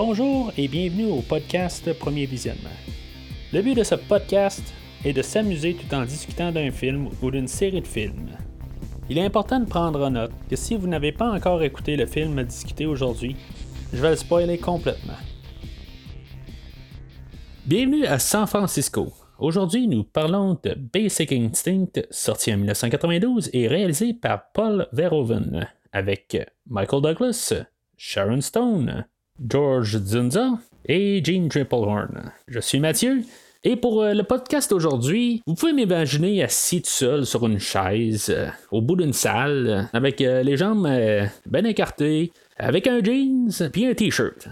Bonjour et bienvenue au podcast Premier Visionnement. Le but de ce podcast est de s'amuser tout en discutant d'un film ou d'une série de films. Il est important de prendre en note que si vous n'avez pas encore écouté le film à discuter aujourd'hui, je vais le spoiler complètement. Bienvenue à San Francisco. Aujourd'hui, nous parlons de Basic Instinct, sorti en 1992 et réalisé par Paul Verhoeven, avec Michael Douglas, Sharon Stone, George Zunza et Gene Triplehorn. Je suis Mathieu. Et pour euh, le podcast aujourd'hui, vous pouvez m'imaginer assis tout seul sur une chaise, euh, au bout d'une salle, avec euh, les jambes bien écartées, avec un jeans puis un t-shirt.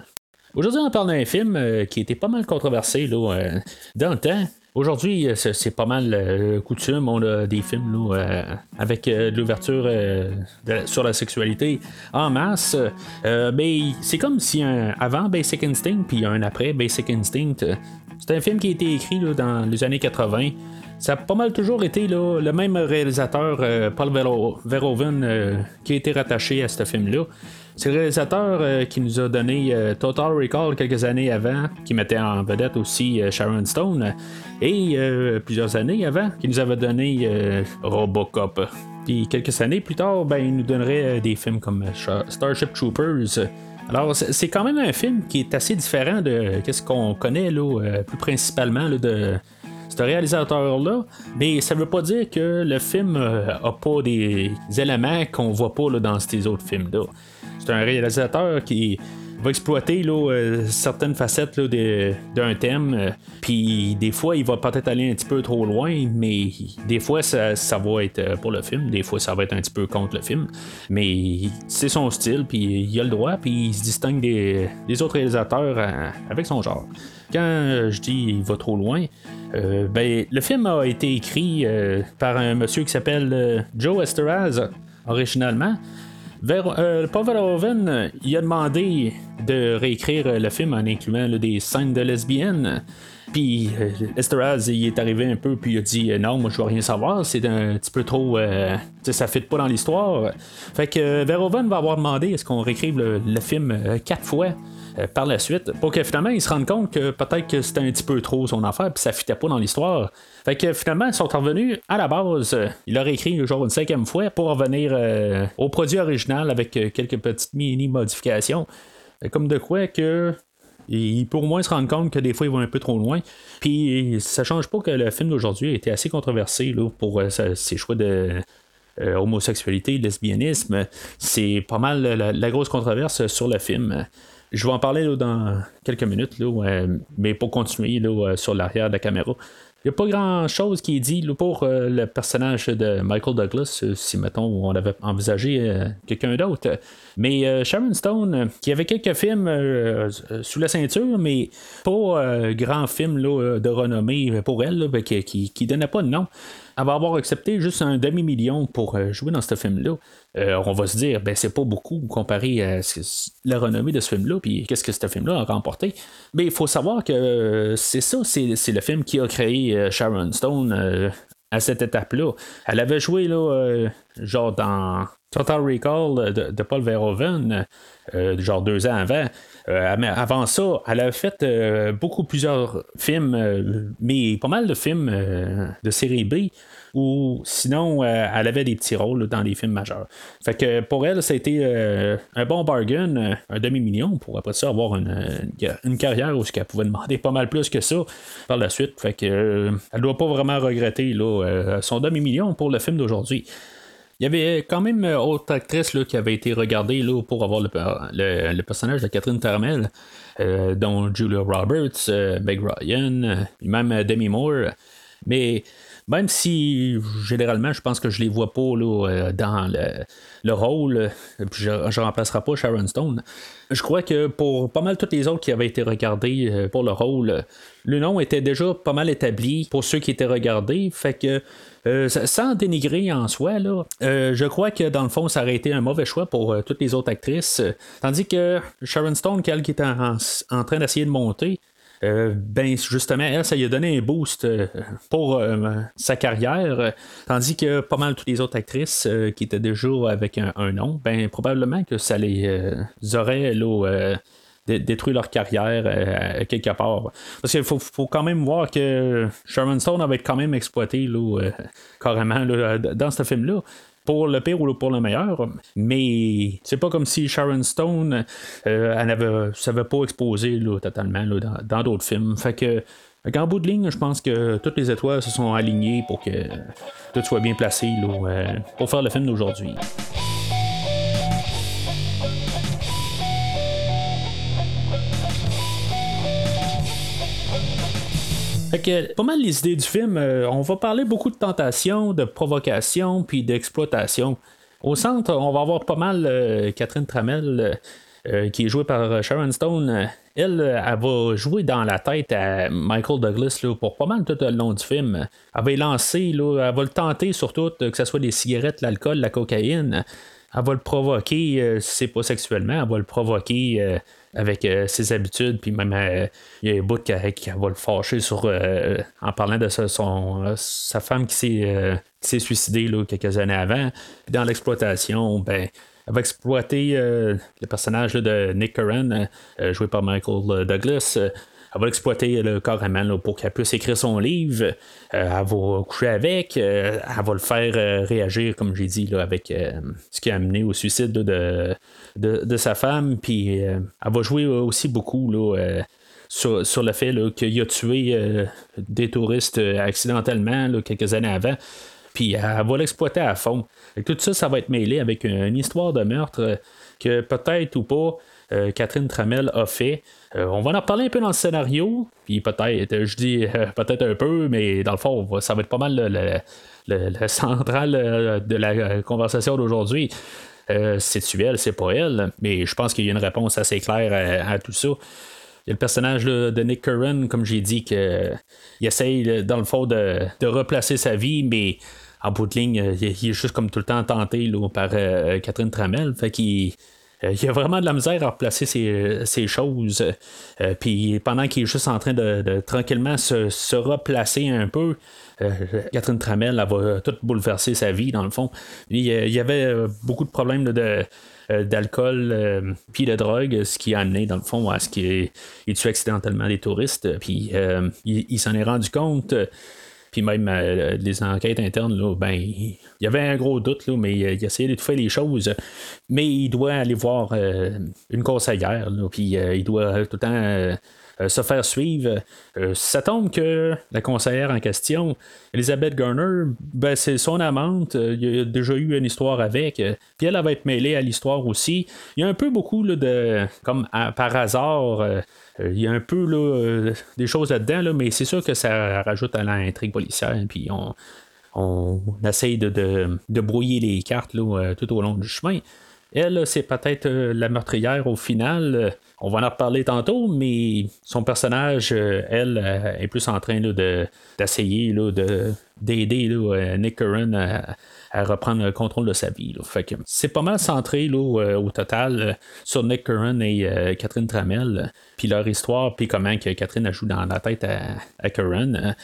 Aujourd'hui, on parle d'un film qui était pas mal controversé là, dans le temps. Aujourd'hui, c'est pas mal coutume, on a des films avec de l'ouverture sur la sexualité en masse. mais c'est comme si un avant Basic Instinct puis un après Basic Instinct. C'est un film qui a été écrit dans les années 80. Ça a pas mal toujours été le même réalisateur, Paul Verhoeven, qui a été rattaché à ce film-là. C'est le réalisateur euh, qui nous a donné euh, Total Recall quelques années avant, qui mettait en vedette aussi euh, Sharon Stone, et plusieurs années avant, qui nous avait donné Robocop. Puis quelques années plus tard, ben, il nous donnerait des films comme Starship Troopers. Alors, c'est quand même un film qui est assez différent de ce qu'on connaît là, plus principalement de ce réalisateur-là, mais ça veut pas dire que le film a pas des éléments qu'on voit pas dans ces autres films-là c'est un réalisateur qui va exploiter euh, certaines facettes d'un thème. Euh, puis des fois, il va peut-être aller un petit peu trop loin, mais des fois, ça, va être euh, pour le film. Des fois, ça va être un petit peu contre le film. Mais c'est son style, puis il a le droit, puis il se distingue des, autres réalisateurs avec son genre. Quand je dis il va trop loin, ben, le film a été écrit par un monsieur qui s'appelle Joe Esteraz, originalement. Euh, Paul Verhoeven, il a demandé de réécrire le film en incluant des scènes de lesbiennes. Puis euh, Esteraz, il est arrivé un peu, puis il a dit euh, non, moi je veux rien savoir, c'est un petit peu trop. ça ne fit pas dans l'histoire. Fait que Verhoeven va avoir demandé est-ce qu'on réécrive le film quatre fois. Euh, par la suite, pour que finalement ils se rendent compte que peut-être que c'était un petit peu trop son affaire, puis ça fitait pas dans l'histoire. Fait que finalement, ils sont revenus à la base. Euh, il aurait écrit genre une cinquième fois pour revenir euh, au produit original avec quelques petites mini-modifications. Comme de quoi que peut au moins se rendre compte que des fois, ils vont un peu trop loin. Puis, ça change pas que le film d'aujourd'hui a été assez controversé là, pour ses choix de homosexualité, lesbianisme. C'est pas mal la, grosse controverse sur le film. Je vais en parler dans quelques minutes, mais pour continuer sur l'arrière de la caméra. Il n'y a pas grand chose qui est dit pour euh, le personnage de Michael Douglas, euh, si mettons on avait envisagé euh, quelqu'un d'autre. Mais Sharon Stone, qui avait quelques films sous la ceinture, mais pas grand film de renommée pour elle, ben, qui, qui, donnait pas de nom elle va avoir accepté juste un demi-million pour jouer dans ce film-là. on va se dire, ben c'est pas beaucoup comparé à la renommée de ce film-là, puis qu'est-ce que ce film-là a remporté. Mais il faut savoir que c'est ça, c'est le film qui a créé euh, Sharon Stone euh, à cette étape-là. Elle avait joué là, euh, genre dans Total Recall de, Paul Verhoeven, genre deux ans avant. Mais avant ça, elle a fait beaucoup plusieurs films, mais pas mal de films de série B ou sinon, euh, elle avait des petits rôles dans les films majeurs. Fait que pour elle, ça a été euh, un bon bargain, euh, un demi-million, pour après ça avoir une, une carrière où elle pouvait demander pas mal plus que ça par la suite. Fait que elle doit pas vraiment regretter là, son demi-million pour le film d'aujourd'hui. Il y avait quand même autre actrice là, qui avait été regardée là, pour avoir le, personnage de Catherine Termel, dont Julia Roberts, Meg Ryan, même Demi Moore. Mais même si généralement, je pense que je les vois pas euh, dans le, rôle, je ne remplacerai pas Sharon Stone. Je crois que pour pas mal tous les autres qui avaient été regardés euh, pour le rôle, le nom était déjà pas mal établi pour ceux qui étaient regardés. Fait que euh, sans dénigrer en soi, je crois que dans le fond, ça aurait été un mauvais choix pour toutes les autres actrices. Tandis que Sharon Stone, qui est en train d'essayer de monter, euh, ben justement, elle, ça lui a donné un boost euh, pour euh, sa carrière, tandis que pas mal toutes les autres actrices qui étaient déjà avec un, nom, ben probablement que ça les aurait là, détruire leur carrière quelque part. Parce qu'il faut, quand même voir que Sharon Stone avait quand même exploité carrément dans ce film-là pour le pire ou pour le meilleur. Mais c'est pas comme si Sharon Stone, euh, elle avait, s'avait pas exposé totalement dans, d'autres films. Fait que, en bout de ligne, je pense que toutes les étoiles se sont alignées pour que tout soit bien placé euh, pour faire le film d'aujourd'hui. Pas mal les idées du film, euh, on va parler beaucoup de tentation, de provocation, puis d'exploitation. Au centre, on va avoir pas mal euh, Catherine Tramel, euh, qui est jouée par Sharon Stone. Elle, elle va jouer dans la tête à Michael Douglas pour pas mal tout le long du film. Elle va lancer, elle va le tenter surtout, que ce soit des cigarettes, l'alcool, la cocaïne. Elle va le provoquer, si c'est pas sexuellement, elle va le provoquer avec euh, ses habitudes, puis même euh, il y a un bout qui, va le fâcher sur, euh, en parlant de son, sa femme qui s'est, suicidée là, quelques années avant. dans l'exploitation, ben, elle va exploiter le personnage de Nick Curran, joué par Michael Douglas elle va l'exploiter carrément pour qu'elle puisse écrire son livre. Euh, elle va coucher avec. Euh, elle va le faire euh, réagir, comme j'ai dit, là, avec ce qui a amené au suicide de, de, sa femme. Puis elle va jouer aussi beaucoup là, sur, le fait qu'il a tué des touristes accidentellement quelques années avant. Puis elle va l'exploiter à fond. Tout ça, ça va être mêlé avec une histoire de meurtre que peut-être ou pas Catherine Tramel a fait. Euh, on va en reparler un peu dans le scénario, puis peut-être, je dis euh, peut-être un peu, mais dans le fond, ça va être pas mal le, central euh, de la conversation d'aujourd'hui. c'est-tu elle, c'est pas elle, mais je pense qu'il y a une réponse assez claire à, tout ça. Il y a le personnage de Nick Curran, comme j'ai dit, qu'il essaye, dans le fond, de, replacer sa vie, mais en bout de ligne, il, est juste comme tout le temps tenté par Catherine Tramel. Fait qu'il euh, il y a vraiment de la misère à replacer ces, choses. Euh, puis pendant qu'il est juste en train de, tranquillement se, replacer un peu, euh, Catherine Tramel elle va tout bouleverser sa vie dans le fond. Il, y avait beaucoup de problèmes de, d'alcool puis de drogue, ce qui a amené dans le fond à ce qu'il tue accidentellement des touristes. Puis il s'en est rendu compte puis même euh, les enquêtes internes, là, ben, il y avait un gros doute, là, mais il essayait d'étouffer les choses. Mais il doit aller voir euh, une conseillère, puis euh, il doit tout le temps euh, se faire suivre. Euh, ça tombe que la conseillère en question, Elizabeth Garner, ben, c'est son amante. Euh, il y a déjà eu une histoire avec. puis elle, va être mêlée à l'histoire aussi. Il y a un peu beaucoup de. Comme par hasard. il y a un peu des choses là-dedans, mais c'est sûr que ça rajoute à l'intrigue policière. Puis on, on essaye de, brouiller les cartes tout au long du chemin. Elle, c'est peut-être la meurtrière au final. On va en reparler tantôt, mais son personnage, euh, elle, euh, est plus en train d'essayer de, d'aider euh, Nick Curran à, reprendre le contrôle de sa vie. c'est pas mal centré au total sur Nick Curran et Catherine Tramel, puis leur histoire, puis comment Catherine a joué dans la tête à, à Curran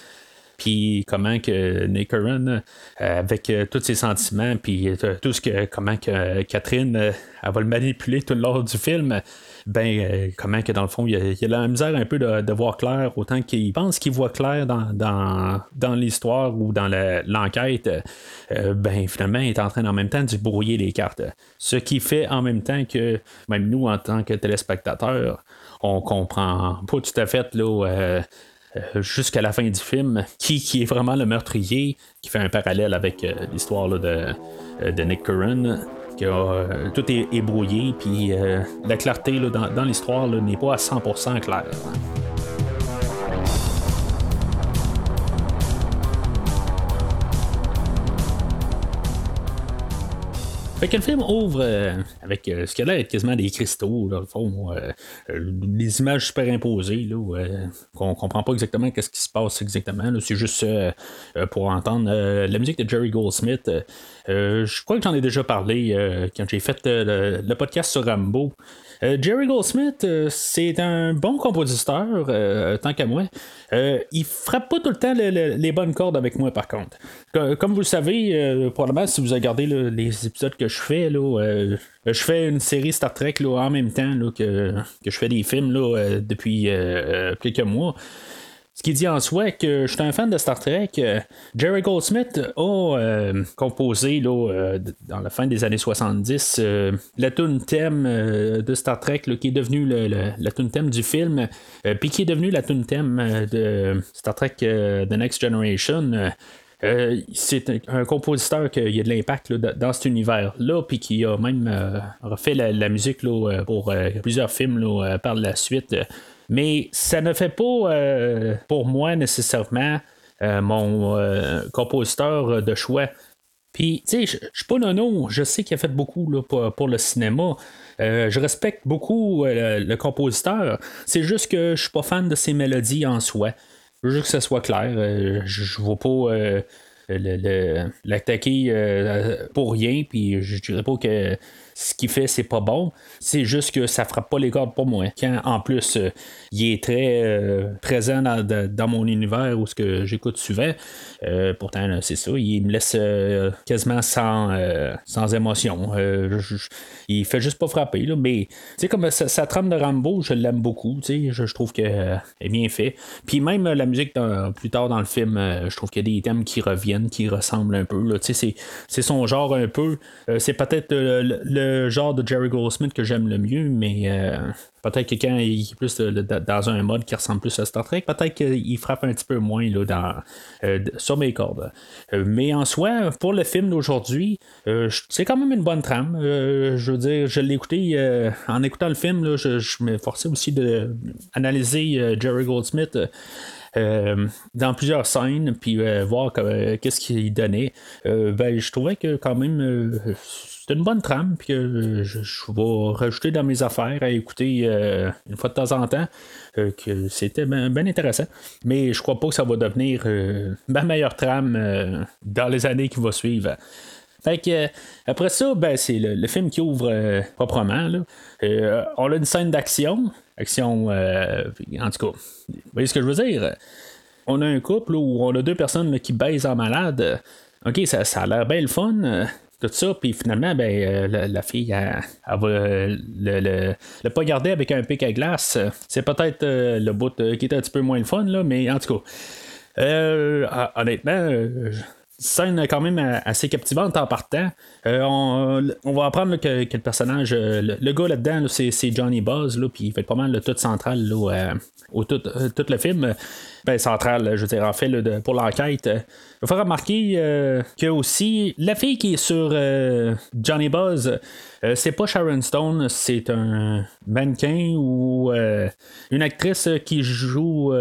puis comment que Nick Curran, avec tous ses sentiments, puis tout ce que comment que Catherine elle va le manipuler tout le long du film, ben, euh, comment que dans le fond, il a, la misère un peu de, voir clair, autant qu'il pense qu'il voit clair dans, dans, l'histoire ou dans l'enquête, euh, ben, finalement, il est en train en même temps de brouiller les cartes. Ce qui fait en même temps que, même nous, en tant que téléspectateurs, on comprend pas tout à fait, là, euh, jusqu'à la fin du film, qui, qui est vraiment le meurtrier, qui fait un parallèle avec l'histoire de, de Nick Curran. Euh, tout est, brouillé, puis euh, la clarté dans, dans l'histoire n'est pas à 100% claire. Fait le film ouvre euh, avec euh, ce qu'il a l'air quasiment des cristaux, dans le fond, euh, des images superimposées, là, qu'on comprend pas exactement qu'est-ce qui se passe exactement. C'est juste pour entendre la musique de Jerry Goldsmith. je crois que j'en ai déjà parlé quand j'ai fait le, podcast sur Rambo. Jerry Goldsmith, c'est un bon compositeur, tant qu'à moi. il frappe pas tout le temps les bonnes cordes avec moi, par contre. Comme vous le savez, probablement, si vous regardez les épisodes que je fais. Là, je fais une série Star Trek là, en même temps que, que, je fais des films là, depuis quelques mois. Ce qui dit en soi que je suis un fan de Star Trek. Jerry Goldsmith a composé là, dans la fin des années 70 la tune thème de Star Trek qui est devenu le, la tune thème du film, puis qui est devenu la tune thème de Star Trek The Next Generation. Euh, c'est un, compositeur qui a de l'impact dans cet univers-là, puis qui a même euh, refait la, musique là, pour euh, plusieurs films par la suite. Mais ça ne fait pas pour moi nécessairement mon compositeur de choix. Puis, tu sais, je suis pas nono, je sais qu'il a fait beaucoup là, pour, le cinéma. je respecte beaucoup le, compositeur. C'est juste que je suis pas fan de ses mélodies en soi. Je veux juste que ça soit clair. Euh, je ne vois pas euh, l'attaquer euh, pour rien, puis je dirais pas que ce qu'il fait, c'est pas bon. C'est juste que ça frappe pas les cordes pour moi. Quand en plus, euh, il est très euh, présent dans, mon univers où ce que j'écoute souvent, euh, pourtant, c'est ça, il me laisse quasiment sans, sans émotion. il fait juste pas frapper, là, mais tu comme sa, trame de Rambo, je l'aime beaucoup. Je, je trouve qu'elle est bien fait. Puis même la musique plus tard dans le film, je trouve qu'il y a des thèmes qui reviennent, qui ressemblent un peu. C'est son genre un peu. c'est peut-être le genre de Jerry Goldsmith que j'aime le mieux, mais euh, peut-être que quand il est plus dans un mode qui ressemble plus à Star Trek, peut-être qu'il frappe un petit peu moins là, dans, euh, sur mes cordes. Euh, mais en soi, pour le film d'aujourd'hui, c'est quand même une bonne trame. je veux dire, je l'ai écouté en écoutant le film, je, je me forçais aussi d'analyser Jerry Goldsmith. dans plusieurs scènes, puis voir qu'est-ce qu'il donnait. ben, je trouvais que quand même c'est une bonne trame, puis que je, vais rajouter dans mes affaires à écouter euh, une fois de temps en temps, euh, que c'était bien intéressant. Mais je crois pas que ça va devenir euh, ma meilleure trame dans les années qui vont suivre. Fait que, après ça, ben, c'est le, film qui ouvre proprement. on a une scène d'action. Action, en tout cas, vous voyez ce que je veux dire? On a un couple où on a deux personnes qui baisent en malade. OK, ça, ça a l'air bien le fun tout ça, puis finalement, ben, euh, la, fille, elle, va euh, le, pas garder avec un pic à glace. C'est peut-être euh, le bout qui est un petit peu moins le fun, là, mais en tout cas, honnêtement, scène quand même assez captivante en partant. on, va apprendre que, le personnage, le, gars là-dedans, c'est, Johnny Buzz, puis il fait pas mal le tout central au tout, le film ben, centrale, je veux dire, en fait, pour l'enquête. Euh, il faut remarquer euh, que aussi, la fille qui est sur euh, Johnny Buzz, c'est pas Sharon Stone, c'est un mannequin ou une actrice qui joue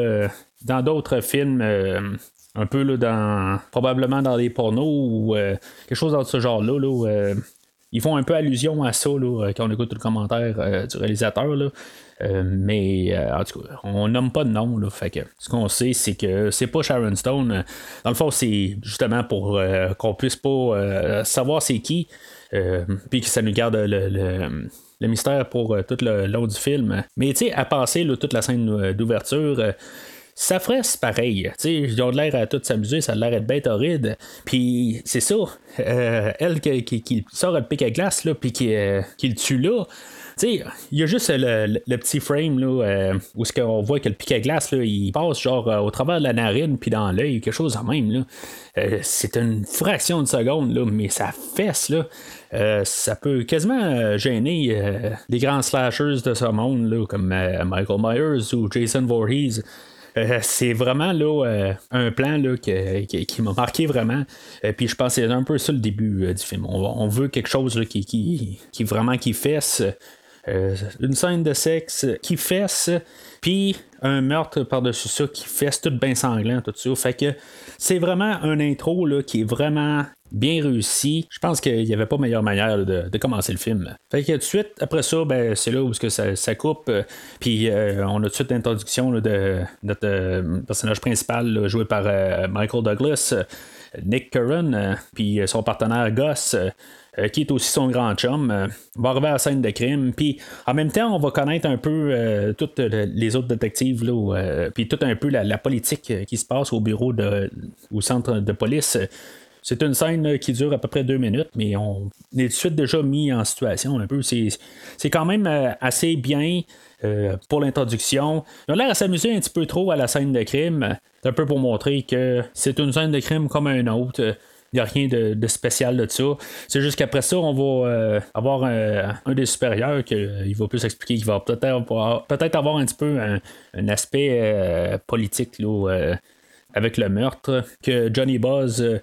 dans d'autres films un peu là, dans probablement dans des pornos ou quelque chose dans ce genre-là. Là, ils font un peu allusion à ça là, quand on écoute le commentaire du réalisateur. Là. Euh, mais euh, en tout cas, on nomme pas de nom. Là, fait que ce qu'on sait, c'est que c'est pas Sharon Stone. Dans le fond, c'est justement pour euh, qu'on puisse pas savoir c'est qui. puis que ça nous garde le, mystère pour tout le long du film. Mais tu sais, à passer toute la scène d'ouverture, ça ferait pareil. Ils ont l'air à tout s'amuser, ça a l'air d'être bête horrible. Puis c'est ça. elle qui, sort le pic à glace, puis qui, qui le tue là il y a juste le, petit frame là, euh, où ce qu'on voit que le piquet à glace, là, il passe genre euh, au travers de la narine puis dans l'œil, quelque chose en même. Là. Euh, c'est une fraction de seconde, là, mais ça fesse. Là. ça peut quasiment gêner les grands slashers de ce monde, là, comme Michael Myers ou Jason Voorhees. C'est vraiment là, un plan là, qui, m'a marqué vraiment. puis je pense que c'est un peu ça le début du film. On, veut quelque chose là, qui, qui, qui, vraiment qui fesse. Euh, une scène de sexe qui fesse, puis un meurtre par-dessus ça qui fesse tout bien sanglant, tout ça. Fait que c'est vraiment un intro là, qui est vraiment bien réussi. Je pense qu'il n'y avait pas meilleure manière de, commencer le film. Fait que tout de suite, après ça, ben, c'est là où que ça, coupe. Puis euh, on a tout de suite l'introduction de notre euh, personnage principal joué par Michael Douglas, Nick Curran, puis son partenaire Gus. Euh, qui est aussi son grand chum, euh, va arriver à la scène de crime. Puis en même temps, on va connaître un peu euh, toutes les autres détectives, puis tout un peu la, politique qui se passe au bureau de, au centre de police. C'est une scène qui dure à peu près deux minutes, mais on est tout de suite déjà mis en situation un peu. C'est, quand même assez bien. pour l'introduction. On a l'air à s'amuser un petit peu trop à la scène de crime, un peu pour montrer que c'est une scène de crime comme un autre. Il n'y a rien de, spécial de ça. C'est juste qu'après ça, on va euh, avoir un, des supérieurs qui va plus expliquer qu'il va peut-être avoir, peut avoir un petit peu un, aspect euh, politique euh, avec le meurtre. Que Johnny Buzz,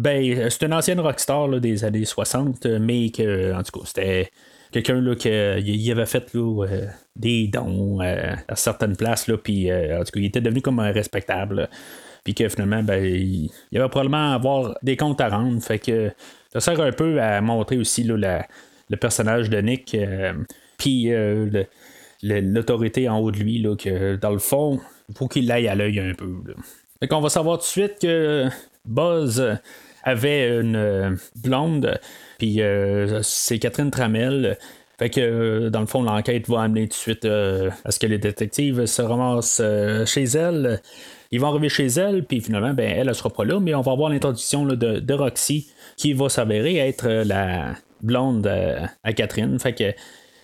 ben, c'est une ancienne rockstar des années 60, mais que, en tout cas, c'était quelqu'un qui avait fait des dons à certaines places, puis en tout cas, il était devenu comme un respectable puis que finalement, ben, il, va probablement avoir des comptes à rendre. Fait que ça sert un peu à montrer aussi là, le personnage de Nick, euh, puis euh, l'autorité en haut de lui, là, que dans le fond, il faut qu'il l'aille à l'œil un peu. Fait qu'on va savoir tout de suite que Buzz avait une blonde, puis euh, c'est Catherine Tramel. Fait que dans le fond, l'enquête va amener tout de suite à ce que les détectives se ramassent chez elle. Ils vont arriver chez elle, puis finalement, ben, elle ne sera pas là, mais on va voir l'introduction de, Roxy, qui va s'avérer être euh, la blonde euh, à Catherine. Fait que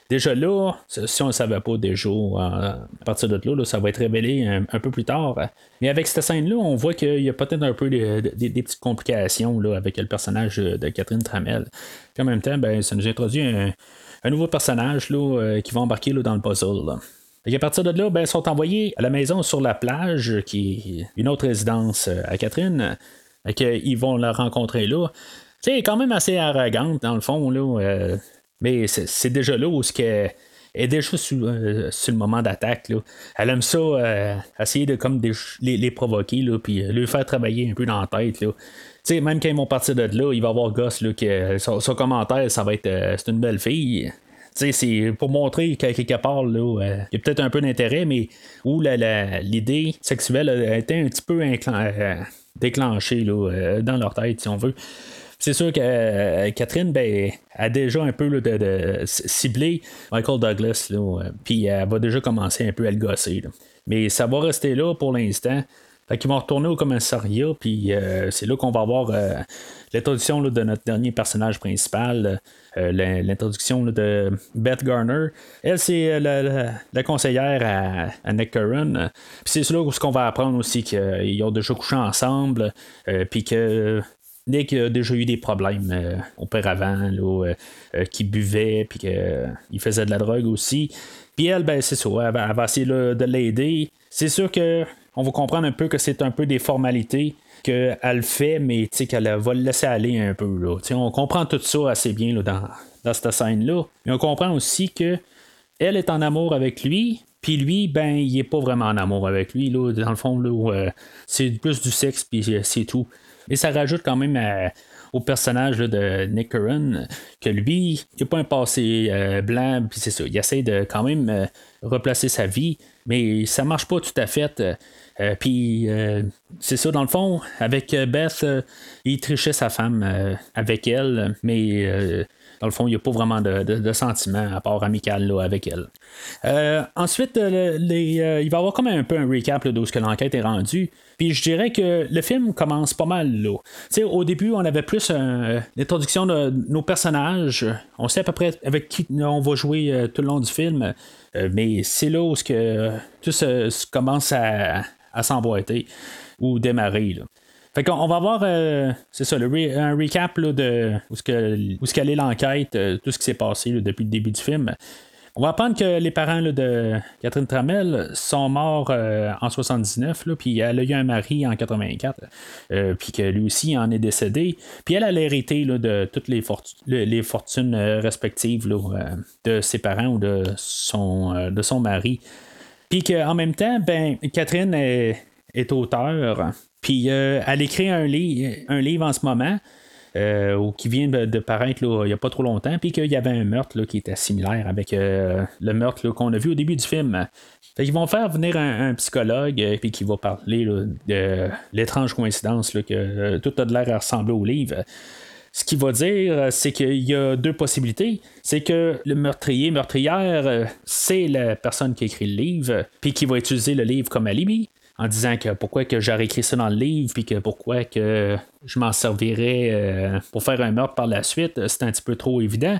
déjà là, si on ne savait pas déjà, euh, à partir de là, ça va être révélé un, peu plus tard. Mais avec cette scène-là, on voit qu'il y a peut-être un peu des, petites complications avec le personnage de Catherine Tramel. en même temps, ben, ça nous introduit un, nouveau personnage là, qui va embarquer là, dans le puzzle. Et à partir de là, ben, ils sont envoyés à la maison sur la plage, qui est une autre résidence euh, à Catherine, et qu'ils vont la rencontrer là. C'est quand même assez arrogante, dans le fond, là, euh, mais c'est déjà là où ce qu'elle est déjà euh, sur, le moment d'attaque. Elle aime ça, essayer de comme les, provoquer, là, puis lui faire travailler un peu dans la tête. Là. même quand ils vont partir de là, il va y avoir Goss là, que son, commentaire, ça va être c'est une belle fille c'est pour montrer qu'à quelque part, euh, il y a peut-être un peu d'intérêt, mais où l'idée sexuelle a été un petit peu euh, déclenchée là, euh, dans leur tête, si on veut. C'est sûr que Catherine ben, a déjà un peu de, ciblé Michael Douglas, puis elle va déjà commencer un peu à le gosser. Mais ça va rester là pour l'instant. Fait qu'ils vont retourner au commissariat, puis c'est là qu'on va avoir l'introduction de notre dernier personnage principal, euh, l'introduction de Beth Garner. Elle, c'est euh, la, conseillère à, Nick Curran. C'est là où qu'on va apprendre aussi qu'ils ont déjà couché ensemble, euh, puis que Nick a déjà eu des problèmes auparavant, là, qui buvait, puis qu'il faisait de la drogue aussi. Puis elle, ben, c'est ça, elle va, essayer de l'aider. C'est sûr que on va comprendre un peu que c'est un peu des formalités qu'elle fait, mais qu'elle va le laisser aller un peu. Là. On comprend tout ça assez bien là, dans, dans cette scène-là. Mais on comprend aussi que elle est en amour avec lui, puis lui, ben, il est pas vraiment en amour avec lui. Là, dans le fond, là, euh, c'est plus du sexe, puis c'est tout. Et ça rajoute quand même au personnage de Nick Curran que lui, il n'a pas un passé euh, blanc, puis c'est ça. Il essaie de quand même euh, replacer sa vie, mais ça marche pas tout à fait. Euh, puis euh, c'est ça, dans le fond, avec euh, Beth, il trichait sa femme avec elle, mais dans le fond, il n'y a pas vraiment de, de, sentiment à part amical avec elle. ensuite, il va y avoir comme un peu un recap de ce que l'enquête est rendue. Puis je dirais que le film commence pas mal là. au début, on avait plus l'introduction de nos personnages. On sait à peu près avec qui on va jouer tout le long du film. mais c'est là où tout se commence à, à s'emboîter ou démarrer. Là. Fait qu'on va voir, euh, c'est ça, un recap de où ce qu'elle est l'enquête, euh, tout ce qui s'est passé depuis le début du film. On va apprendre que les parents de Catherine Tramel sont morts euh, en 79, puis elle a eu un mari en 84, puis que lui aussi en est décédé. Puis elle a hérité de toutes les, les fortunes respectives de ses parents ou de son, de son mari. Puis qu'en même temps, ben, Catherine est, est auteure. Puis euh, elle écrit un, livre en ce moment. Euh, qui vient de, paraître il n'y a pas trop longtemps, puis qu'il y avait un meurtre qui était similaire avec euh, le meurtre qu'on a vu au début du film. Ils vont faire venir un, psychologue, puis qui va parler de l'étrange coïncidence que tout a de l'air à ressembler au livre. Ce qu'il va dire, c'est qu'il y a deux possibilités. C'est que le meurtrier, meurtrière, c'est la personne qui écrit le livre, puis qui va utiliser le livre comme alibi. En disant que pourquoi que j'aurais écrit ça dans le livre, puis que pourquoi que je m'en servirais pour faire un meurtre par la suite, c'est un petit peu trop évident.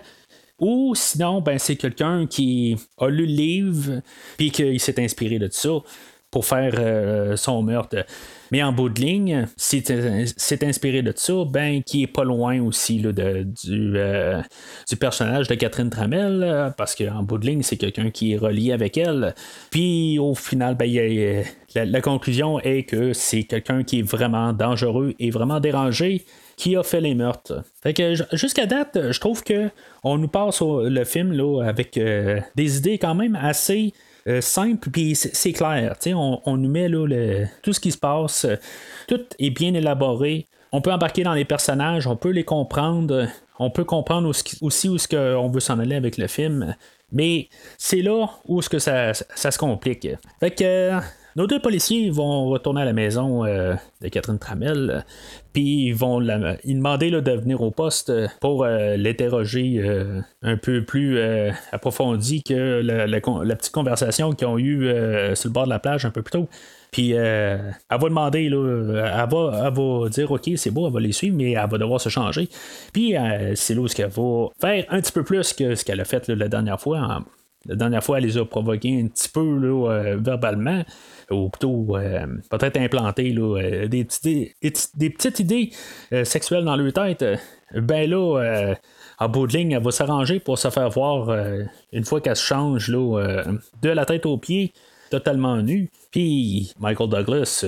Ou sinon, ben, c'est quelqu'un qui a lu le livre, puis qu'il s'est inspiré de ça pour faire euh, son meurtre. Mais en bout de ligne, si c'est inspiré de ça, ben qui est pas loin aussi là, du, euh, personnage de Catherine Tramel, parce qu'en bout de ligne, c'est quelqu'un qui est relié avec elle. Puis au final, ben, la, conclusion est que c'est quelqu'un qui est vraiment dangereux et vraiment dérangé qui a fait les meurtres. Fait que jusqu'à date, je trouve que on nous passe le film là, avec euh, des idées quand même assez euh, simple, puis c'est clair. On, on, nous met là, tout ce qui se passe, tout est bien élaboré. On peut embarquer dans les personnages, on peut les comprendre, on peut comprendre aussi où ce qu'on veut s'en aller avec le film. Mais c'est là où ce que ça, ça, se complique. Fait que nos deux policiers vont retourner à la maison euh, de Catherine Tramel, puis ils vont la, demander de venir au poste pour euh, l'interroger euh, un peu plus approfondi que la, petite conversation qu'ils ont eue sur le bord de la plage un peu plus tôt. Puis elle va demander, là, elle, va, va dire OK, c'est beau, elle va les suivre, mais elle va devoir se changer. Puis c'est là où elle va faire un petit peu plus que ce qu'elle a fait la dernière fois. La dernière fois, elle les a provoqués un petit peu verbalement ou plutôt euh, peut-être implanter euh, des, petites idées euh, sexuelles dans leur tête, ben là, en bout de ligne, elle va s'arranger pour se faire voir une fois qu'elle se change là, de la tête aux pieds totalement nu. Michael Douglas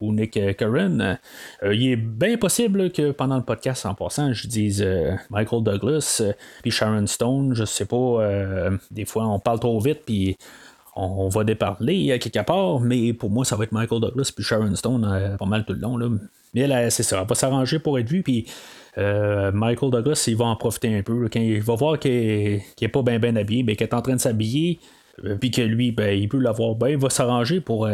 ou Nick Curran, il est bien possible que pendant le podcast en passant, je dise Michael Douglas puis Sharon Stone, je sais pas, des fois on parle trop vite puis on va déparler quelque part, mais pour moi, ça va être Michael Douglas puis Sharon Stone euh, pas mal tout le long. Là. Mais là, c'est ça, elle va s'arranger pour être vu, puis euh, Michael Douglas, il va en profiter un peu. Quand il va voir qu'il n'est pas bien habillé, mais qu'il est en train de s'habiller, euh, puis que lui, ben, il peut l'avoir, ben, il va s'arranger pour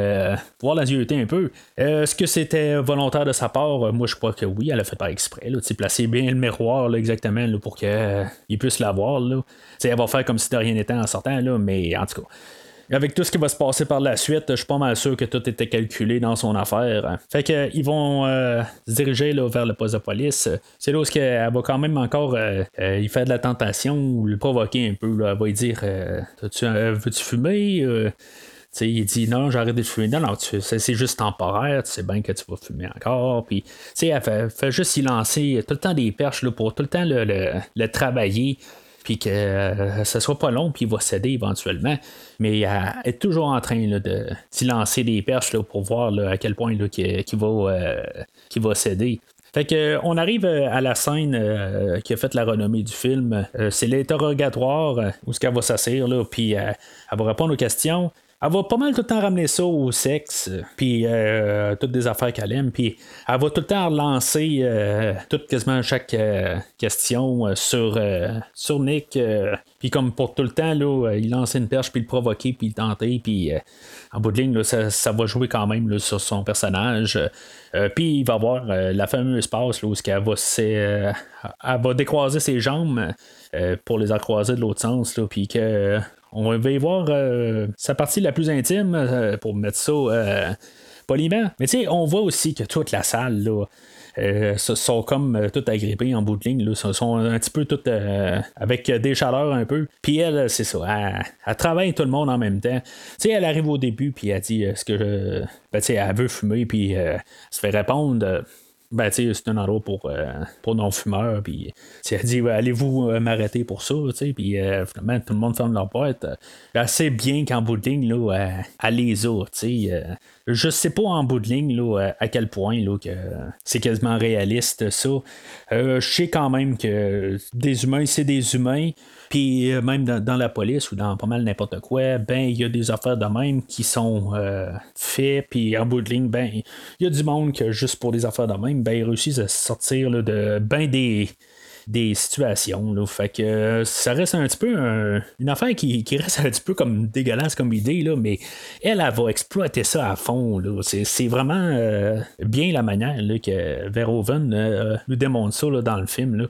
voir la un peu. Est-ce que c'était volontaire de sa part? Moi, je crois que oui, elle a fait par exprès. Là, placer bien le miroir exactement pour qu'il puisse l'avoir. Elle va faire comme si de rien n'était en sortant, là, mais en tout cas avec tout ce qui va se passer par la suite, je suis pas mal sûr que tout était calculé dans son affaire. Fait que ils vont euh, se diriger là, vers le poste de police. C'est là où elle va quand même encore euh, euh, fait de la tentation ou le provoquer un peu. Elle va lui dire Veux-tu fumer? Il dit non, j'arrête de fumer. Non, non, c'est, juste temporaire, tu sais bien que tu vas fumer encore. Puis, elle fait, juste y lancer tout le temps des perches là, pour tout le temps le travailler puis que euh, ce soit pas long, puis il va céder éventuellement. Mais elle est toujours en train de s'y lancer des perches là, pour voir à quel point qu'il, va, euh, va céder. Fait on arrive euh, à la scène qui a fait la renommée du film. c'est l'interrogatoire où ce qu'elle va s'asseoir, puis elle va répondre aux questions. Elle va pas mal tout le temps ramener ça au sexe, puis euh, toutes des affaires qu'elle aime, puis elle va tout le temps relancer euh, tout quasiment chaque euh, question sur, sur Nick, puis comme pour tout le temps, là, il lance une perche, puis le provoquer, puis le tenter, puis en bout de ligne, ça, va jouer quand même sur son personnage. puis il va avoir la fameuse passe là, où va, elle va décroiser ses jambes pour les accroiser de l'autre sens, puis que on va y voir euh, sa partie la plus intime, euh, pour mettre ça euh, poliment. Mais tu sais, on voit aussi que toute la salle, là, sont comme tout agrippés en bout de ligne, là, sont un petit peu tout avec des chaleurs un peu. Puis elle, c'est ça, elle, travaille tout le monde en même temps. Tu sais, elle arrive au début, puis elle dit ce que ben, tu sais, elle veut fumer, puis elle se fait répondre ben, tu c'est un endroit pour, euh, pour non-fumeurs. Puis, elle dit, allez-vous euh, m'arrêter pour ça, tu sais. Puis, euh, finalement, tout le monde ferme leur porte. c'est bien qu'en bout de ligne, là, autres, tu sais. je sais pas en bout de ligne, là, à quel point, là, que c'est quasiment réaliste, ça. je sais quand même que des humains, c'est des humains. Puis euh, même dans, la police ou dans pas mal n'importe quoi, ben il y a des affaires de même qui sont euh, faites, puis en bout de ligne, ben il y a du monde que juste pour des affaires de même, ben ils réussissent à sortir de ben des des situations. Là. Fait que euh, ça reste un petit peu une affaire qui, reste un petit peu comme dégueulasse comme idée, là, mais elle, elle, va exploiter ça à fond. C'est, vraiment bien la manière là, que Verhoeven nous démontre ça dans le film. Là.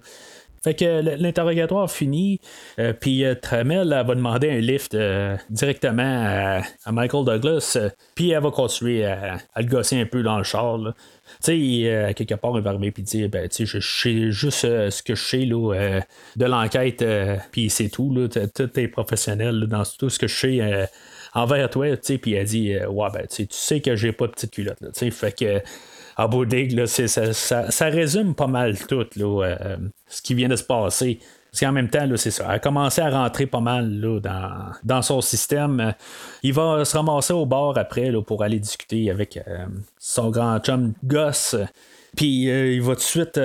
Fait que l'interrogatoire finit, euh, puis euh, Tramel va demander un lift euh, directement à, Michael Douglas, puis elle va continuer à, le gosser un peu dans le char. Tu sais, quelque part, il va arriver et dire ben, tu sais, je sais juste ce que je sais là, de l'enquête, puis c'est tout. Là, tout est professionnel dans tout ce que je sais envers toi. Tu sais, puis elle dit Ouais, ben, tu sais que j'ai pas de petite culotte. Tu sais, fait que en bout de ça, résume pas mal tout là, euh, ce qui vient de se passer. Parce qu'en même temps, c'est ça. Elle a commencé à rentrer pas mal là, dans, son système. Il va se ramasser au bord après là, pour aller discuter avec euh, son grand chum Gus. Puis euh, il va tout de suite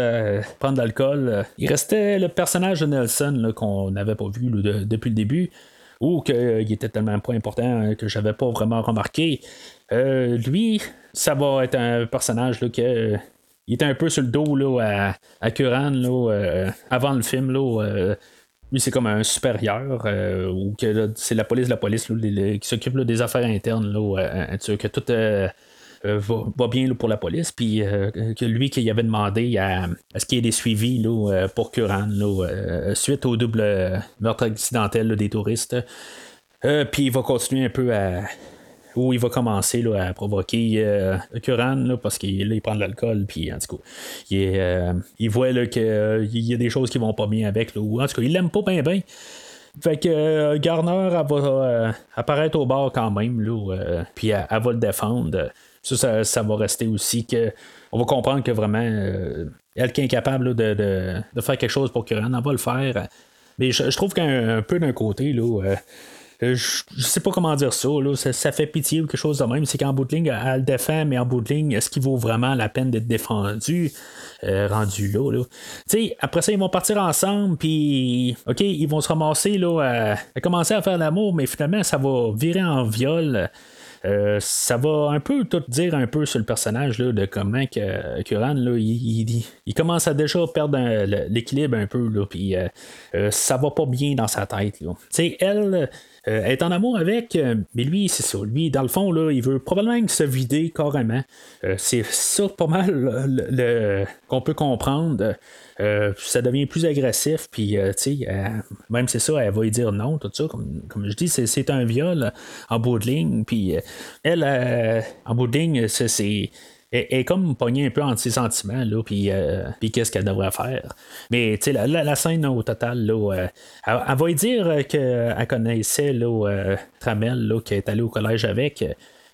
prendre de l'alcool. Il restait le personnage de Nelson qu'on n'avait pas vu depuis le début. Ou qu'il était tellement pas important que j'avais pas vraiment remarqué. lui, ça va être un personnage là, que il était un peu sur le dos là, à, à là, euh, avant le film. Là, euh, lui, c'est comme un supérieur, euh, ou que c'est la police, la police qui s'occupe des affaires internes, là, que tout va, bien pour la police. Puis que lui qui avait demandé à, ce qu'il y ait des suivis là, pour Kuran suite au double meurtre accidentel des touristes. puis il va continuer un peu à, où il va commencer à provoquer euh, Kuran parce qu'il il prend de l'alcool, puis en tout cas, il, euh, voit qu'il euh, y a des choses qui vont pas bien avec, en tout cas, il l'aime pas bien bien. Fait que euh, Garner elle va apparaître au bar quand même, puis elle, va le défendre. Ça, ça, va rester aussi que. On va comprendre que vraiment, elle qui est capable de, de, de, faire quelque chose pour Kuran, elle va le faire. Mais je, je trouve qu'un peu d'un côté, là, euh, je, sais pas comment dire ça, ça, fait pitié ou quelque chose de même. C'est qu'en bout de ligne, elle le défend, mais en bout de ligne, est-ce qu'il vaut vraiment la peine d'être défendu, euh, rendu là? là? après ça, ils vont partir ensemble, puis, OK, ils vont se ramasser là, à, commencer à faire l'amour, mais finalement, ça va virer en viol. Euh, ça va un peu tout dire un peu sur le personnage là, de comment que, Kuran là, il, commence à déjà perdre l'équilibre un peu là, puis ça va pas bien dans sa tête. Là. Elle, euh, est en amour avec, euh, mais lui, c'est ça. Lui, dans le fond, là, il veut probablement se vider carrément. Euh, c'est ça pas mal le, qu'on peut comprendre. Ça devient plus agressif, puis, tu sais, même c'est ça, elle va lui dire non, tout ça. Comme, comme je dis, c'est, un viol en bout de ligne, puis elle, en bout de ligne, c'est elle, est comme pognée un peu entre ses sentiments, là, puis, euh, puis qu'est-ce qu'elle devrait faire. Mais, tu sais, la, la, scène, au total, là, euh, elle, va lui dire qu'elle connaissait, là, euh, Tramel, là, qui est allé au collège avec,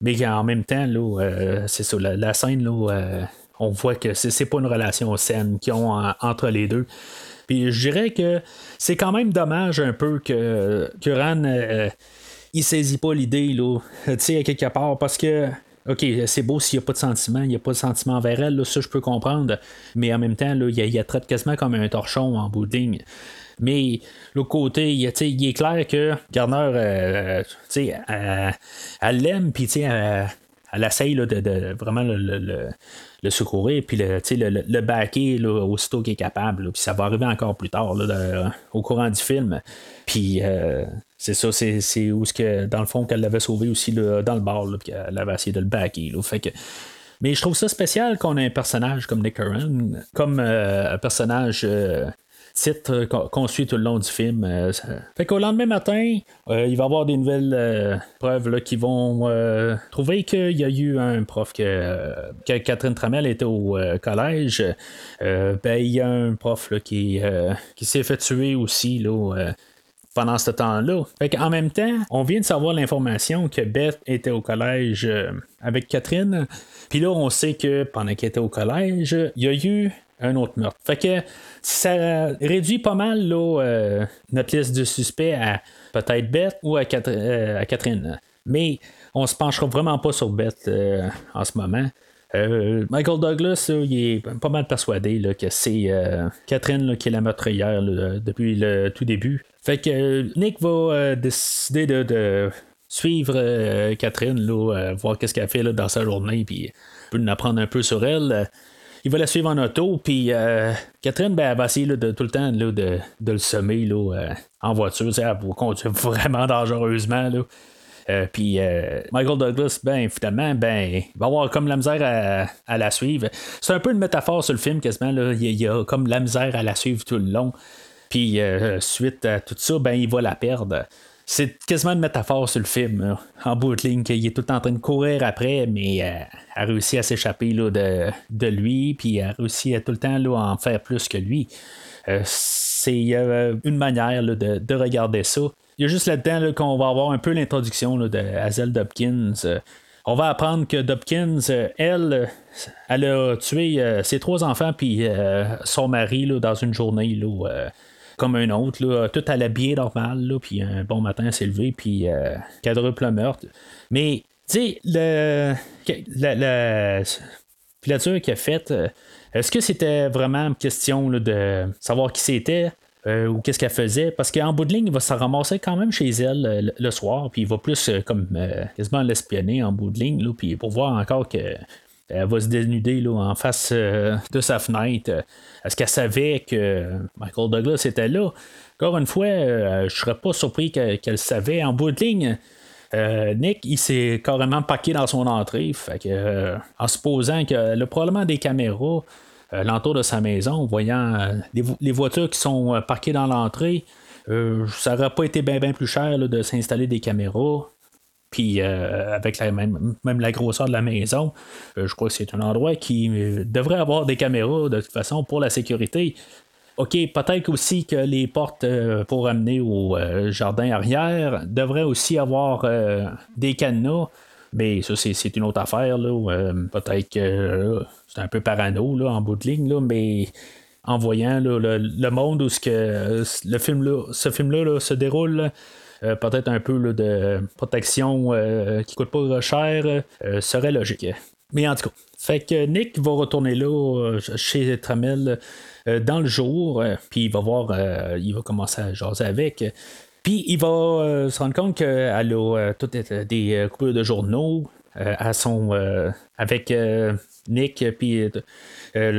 mais en même temps, là, c'est ça, la, scène, là, on voit que c'est, pas une relation saine qu'ils ont entre les deux. Puis je dirais que c'est quand même dommage un peu que, que Ran, il saisit pas l'idée, là, tu sais, quelque part, parce que OK, c'est beau s'il n'y a pas de sentiment, il n'y a pas de sentiment envers elle, là, ça je peux comprendre, mais en même temps, là, il, y a, traite quasiment comme un torchon en boudding. Mais l'autre côté, il, il, est clair que Garner, euh, elle, elle l'aime, puis elle, elle essaye de, vraiment le, secourir, puis le, le, le backer aussitôt qu'il est capable. Puis ça va arriver encore plus tard au courant du film. Puis euh, c'est ça, c'est, où que, dans le fond, qu'elle l'avait sauvé aussi dans le bar, puis qu'elle avait essayé de le backer. fait que, mais je trouve ça spécial qu'on ait un personnage comme Nick Curran, comme euh, un personnage euh, titre qu'on suit tout le long du film. Euh, fait qu'au lendemain matin, euh, il va y avoir des nouvelles euh, preuves là, qui vont trouver qu'il y a eu un prof que, Catherine Tramel était au collège. ben, il y a un prof là, qui, qui s'est fait tuer aussi là, pendant ce temps-là. Fait qu'en même temps, on vient de savoir l'information que Beth était au collège avec Catherine. Puis là, on sait que pendant qu'elle était au collège, il y a eu un autre meurtre. Fait que ça réduit pas mal euh, notre liste de suspects à peut-être Beth ou à, euh, Catherine. Mais on se penchera vraiment pas sur Beth euh, en ce moment. Michael Douglas, il est pas mal persuadé que c'est Catherine qui est la meurtrière depuis le tout début. Fait que Nick va décider de, suivre Catherine, voir qu'est-ce qu'elle fait dans sa journée, puis peut en apprendre un peu sur elle il va la suivre en auto, puis euh, Catherine, ben, elle va essayer de, tout le temps de, le semer là, euh, en voiture. Elle va conduire vraiment dangereusement. Là. puis Michael Douglas, ben finalement, ben, il va avoir comme la misère à, la suivre. C'est un peu une métaphore sur le film quasiment. Là. Il, y a comme la misère à la suivre tout le long. Puis suite à tout ça, ben il va la perdre c'est quasiment une métaphore sur le film, en bout de ligne, qu'il est tout en train de courir après, mais euh, a réussi à s'échapper de, de, lui, puis a réussi à tout le temps là, à en faire plus que lui. Euh, c'est euh, une manière de, regarder ça. Il y a juste là-dedans qu'on va avoir un peu l'introduction de Hazel Dobkins. on va apprendre que Dobkins, elle, elle a tué ses trois enfants puis son mari dans une journée. Là, comme un autre, là, tout à l'habillé normal, là, puis un bon matin s'est levé, puis euh, quadruple meurtre. Mais, tu sais, le, la, la filature qu'il a faite, euh, est-ce que c'était vraiment une question de savoir qui c'était? Euh, ou qu'est-ce qu'elle faisait, parce qu'en bout de ligne, il va se ramasser quand même chez elle le, soir, puis il va plus comme quasiment l'espionner en bout de ligne, là, puis pour voir encore que elle va se dénuder là, en face euh, de sa fenêtre. Est-ce qu'elle savait que Michael Douglas était là? Encore une fois, euh, je ne serais pas surpris qu'elle savait. En bout de ligne, euh, Nick, il s'est carrément paqué dans son entrée. Que, en supposant que a probablement des caméras l'entour de sa maison, voyant les, voitures qui sont parquées dans l'entrée, ça n'aurait pas été bien plus cher de s'installer des caméras. Puis euh, avec même, la grosseur de la maison, euh, je crois que c'est un endroit qui euh, devrait avoir des caméras de toute façon pour la sécurité. OK, peut-être aussi que les portes pour amener au jardin arrière devraient aussi avoir des cadenas. Mais ça, c'est, une autre affaire. peut-être que c'est un peu parano là, en bout de ligne, là, mais en voyant le, monde où ce que le film ce film-là se déroule, euh, peut-être un peu de protection euh, qui coûte pas cher, euh, serait logique. Mais en tout cas, fait que Nick va retourner là chez Tramel dans le jour, puis il va voir, il va commencer à jaser avec. Puis il va se rendre compte qu'elle a toutes des coupures de journaux à son avec Nick, puis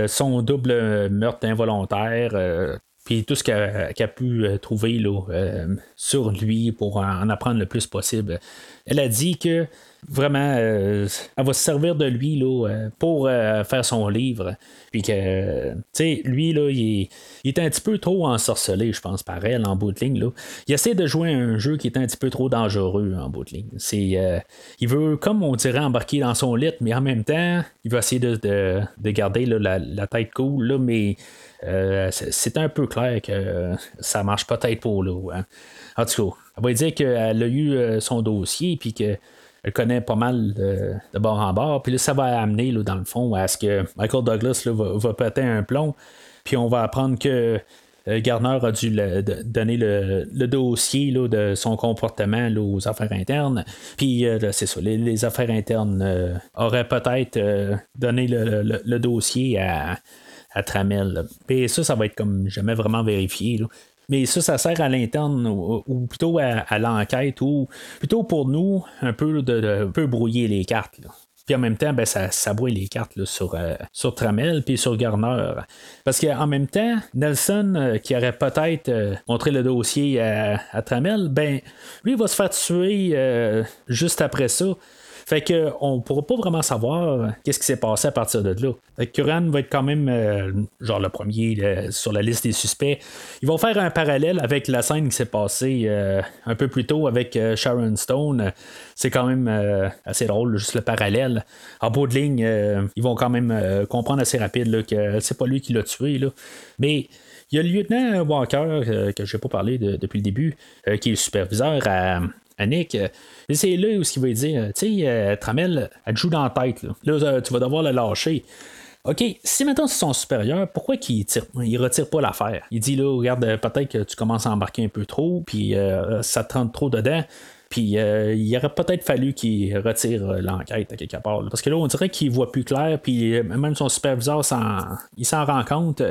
son double meurtre involontaire puis tout ce qu'elle a pu euh, trouver là, euh, sur lui pour en apprendre le plus possible. Elle a dit que vraiment, euh, elle va se servir de lui là, pour faire son livre. Puis que, tu sais, lui, là, il, est un petit peu trop ensorcelé, je pense, par elle, en bout de ligne. Là. Il essaie de jouer un jeu qui est un petit peu trop dangereux, en bout de ligne. Il veut, comme on dirait, embarquer dans son lit, mais en même temps, il va essayer de, de, garder la, la, tête cool, là, mais euh, c'est un peu clair que ça marche peut-être pour l'eau. Hein. En tout cas, elle va dire qu'elle a eu euh, son dossier puis qu'elle connaît pas mal de, bord en bord. Puis là, ça va amener, dans le fond, à ce que Michael Douglas va, péter un plomb. Puis on va apprendre que euh, Garner a dû donner le, dossier de son comportement aux affaires internes. Puis c'est ça, les, affaires internes auraient peut-être donné le, dossier à, à Tramel. Et ça, ça va être comme jamais vraiment vérifié. Mais ça, ça sert à l'interne ou, plutôt à, l'enquête ou plutôt pour nous un peu de, peu brouiller les cartes. Puis en même temps, ben, ça, ça brouille les cartes sur, euh, sur Tramel puis sur Garner. Parce qu'en même temps, Nelson, euh, qui aurait peut-être euh, montré le dossier à, à, Tramel, ben, lui, il va se faire tuer juste après ça. Fait qu'on ne pourra pas vraiment savoir qu'est-ce qui s'est passé à partir de là. Curran va être quand même euh, genre le premier euh, sur la liste des suspects. Ils vont faire un parallèle avec la scène qui s'est passée euh, un peu plus tôt avec Sharon Stone. C'est quand même assez drôle, juste le parallèle. En bout de ligne, ils vont quand même comprendre assez rapide que c'est pas lui qui l'a tué. Là. Mais il y a le lieutenant Walker, que je n'ai pas parlé depuis le début, qui est le superviseur à, Nick. Euh, c'est là où il va dire, tu sais, euh, Tramel, elle joue dans la tête. Là, euh, tu vas devoir le lâcher. OK, si maintenant c'est son supérieur, pourquoi qu'il tire, il retire pas l'affaire? Il dit là, regarde, peut-être que tu commences à embarquer un peu trop, puis ça te rentre trop dedans. Puis il aurait peut-être fallu qu'il retire l'enquête à quelque part. parce que là, on dirait qu'il voit plus clair, puis même son superviseur, il s'en rend compte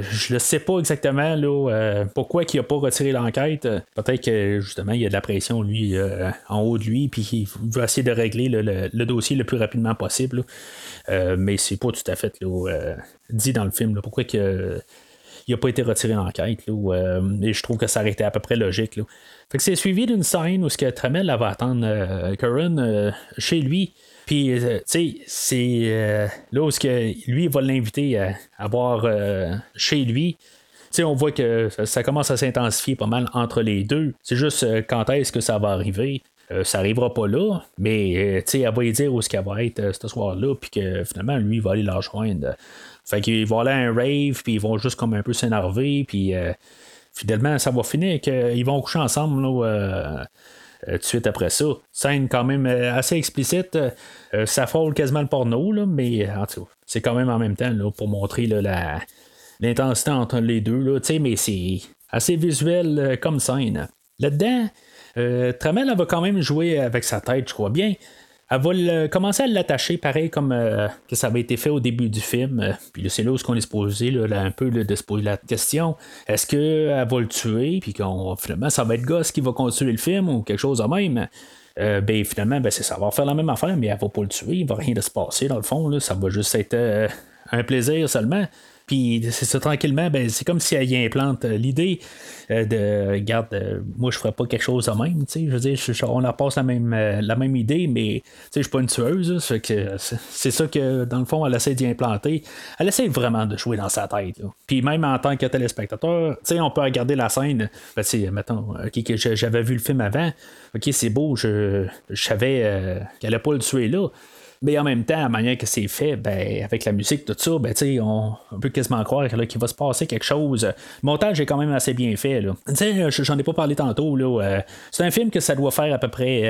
je ne sais pas exactement là, euh, pourquoi il n'a pas retiré l'enquête. Peut-être que justement, il y a de la pression, lui, euh, en haut de lui, puis il veut essayer de régler le, dossier le plus rapidement possible. Euh, mais c'est pas tout à fait dit dans le film. pourquoi il n'a pas été retiré d'enquête. et je trouve que ça aurait été à peu près logique. Fait que c'est suivi d'une scène où ce que Tramel va attendre Curran chez lui. Puis, tu sais, c'est là où que lui va l'inviter à, à voir chez lui on voit que ça commence à s'intensifier pas mal entre les deux. C'est juste euh, quand est-ce que ça va arriver? Euh, ça arrivera pas là, mais euh, elle va lui dire où est-ce qu'elle va être ce soir-là, puis que finalement, lui, il va aller la rejoindre. Fait qu'il va aller à un rave, puis ils vont juste comme un peu s'énerver, puis finalement, ça va finir qu'ils vont coucher ensemble tout de suite après ça. Scène quand même assez explicite. ça frôle quasiment le porno, là, mais c'est quand même en même temps pour montrer la, l'intensité entre les deux, là, mais c'est assez visuel euh, comme scène. Là-dedans, euh, Tramel va quand même jouer avec sa tête, je crois bien. Elle va commencer à l'attacher pareil comme euh, que ça avait été fait au début du film. Puis c'est là où on est supposé là, un peu de se poser la question. Est-ce qu'elle va le tuer? Puis qu'on, finalement, ça va être Gosse qui va continuer le film ou quelque chose de même. ben finalement, ben, ça va faire la même affaire, mais elle va pas le tuer, il va rien de se passer dans le fond. Là. Ça va juste être un plaisir seulement. Puis c'est ça, tranquillement, ben, c'est comme si elle y implante euh, l'idée euh, de regarde, euh, moi je ferais pas quelque chose de même, tu sais, je veux dire, on leur passe la même, la même idée, mais tu sais, je suis pas une tueuse, c'est ça que dans le fond, elle essaie d'y implanter. Elle essaie vraiment de jouer dans sa tête. Puis même en tant que téléspectateur, tu sais, on peut regarder la scène, ben, mettons, ok, que j'avais vu le film avant, ok, c'est beau, je, je savais qu'elle allait pas le tuer là. Mais en même temps, la manière que c'est fait, ben, avec la musique, tout ça, ben, on, on peut quasiment croire qu'il va se passer quelque chose. Le montage est quand même assez bien fait. Là. J'en ai pas parlé tantôt. Euh, c'est un film que ça doit faire à peu près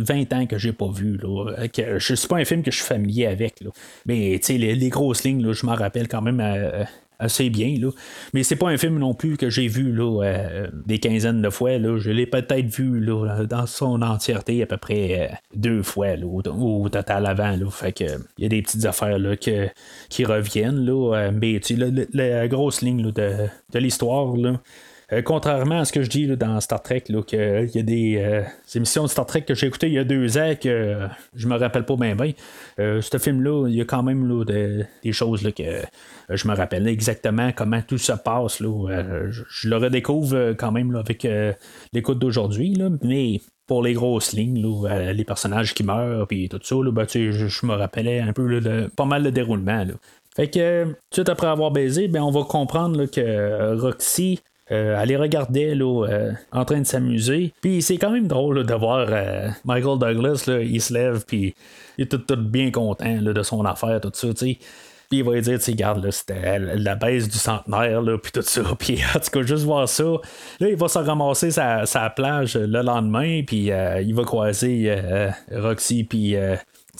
20 euh, ans que j'ai pas vu. Là, que suis pas un film que je suis familier avec. Là. Mais les, les grosses lignes, je m'en rappelle quand même euh, assez bien. Là. Mais c'est pas un film non plus que j'ai vu là, euh, des quinzaines de fois. Là. Je l'ai peut-être vu là, dans son entièreté à peu près euh, deux fois là, au, total avant. Là. Fait que il y a des petites affaires là, que, qui reviennent. Là, euh, mais la grosse ligne de, de l'histoire. Là, euh, contrairement à ce que je dis dans Star Trek, qu'il y a des, euh, émissions de Star Trek que j'ai écoutées il y a deux ans que je me rappelle pas bien. Euh, ce film-là, il y a quand même des choses là, que je me rappelle exactement comment tout se passe. Là, je, le redécouvre quand même avec l'écoute d'aujourd'hui, mais pour les grosses lignes, les personnages qui meurent, puis tout ça, ben, je, me rappelais un peu pas mal le déroulement. Fait que, tout après avoir baisé, ben, on va comprendre que Roxy euh, elle les euh, en train de s'amuser. Puis c'est quand même drôle de voir euh, Michael Douglas, là, il se lève, puis il est tout, bien content de son affaire, tout ça, tu. Puis il va lui dire, tu regarde, c'était la baisse du centenaire, là, puis tout ça. Puis en tout cas, juste voir ça. Là, il va se ramasser sa, plage le lendemain, puis il va croiser Roxy, puis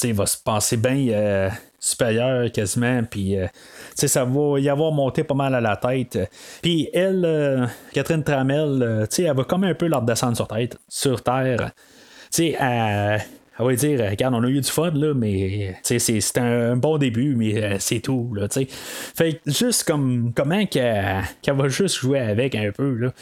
il va se penser bien supérieur quasiment, puis ça va y avoir monté pas mal à la tête. Puis elle, euh, Catherine Tramel, euh, elle va comme un peu leur descendre sur, sur terre. sais, elle, elle va dire, regarde, on a eu du fun, là, mais c'est un, bon début, mais euh, c'est tout. Là, fait juste comme comment qu'elle va juste jouer avec un peu. Là.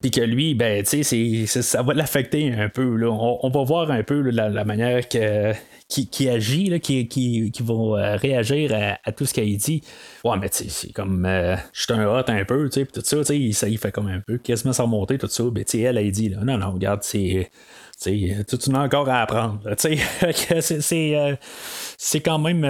Puis que lui, ben, tu sais, ça va l'affecter un peu. Là. On, va voir un peu la, manière que, qui, agit, là, qui, qui, va euh, réagir à, tout ce qu'il dit. Ouais, mais c'est comme. Euh, je suis un hot un peu, tu sais, tout ça, tu sais, ça, il fait comme un peu quasiment s'en monter, tout ça. Ben, tu sais, elle, a dit, là, non, non, regarde, c'est. Tu tout as encore à apprendre. Euh, c'est quand même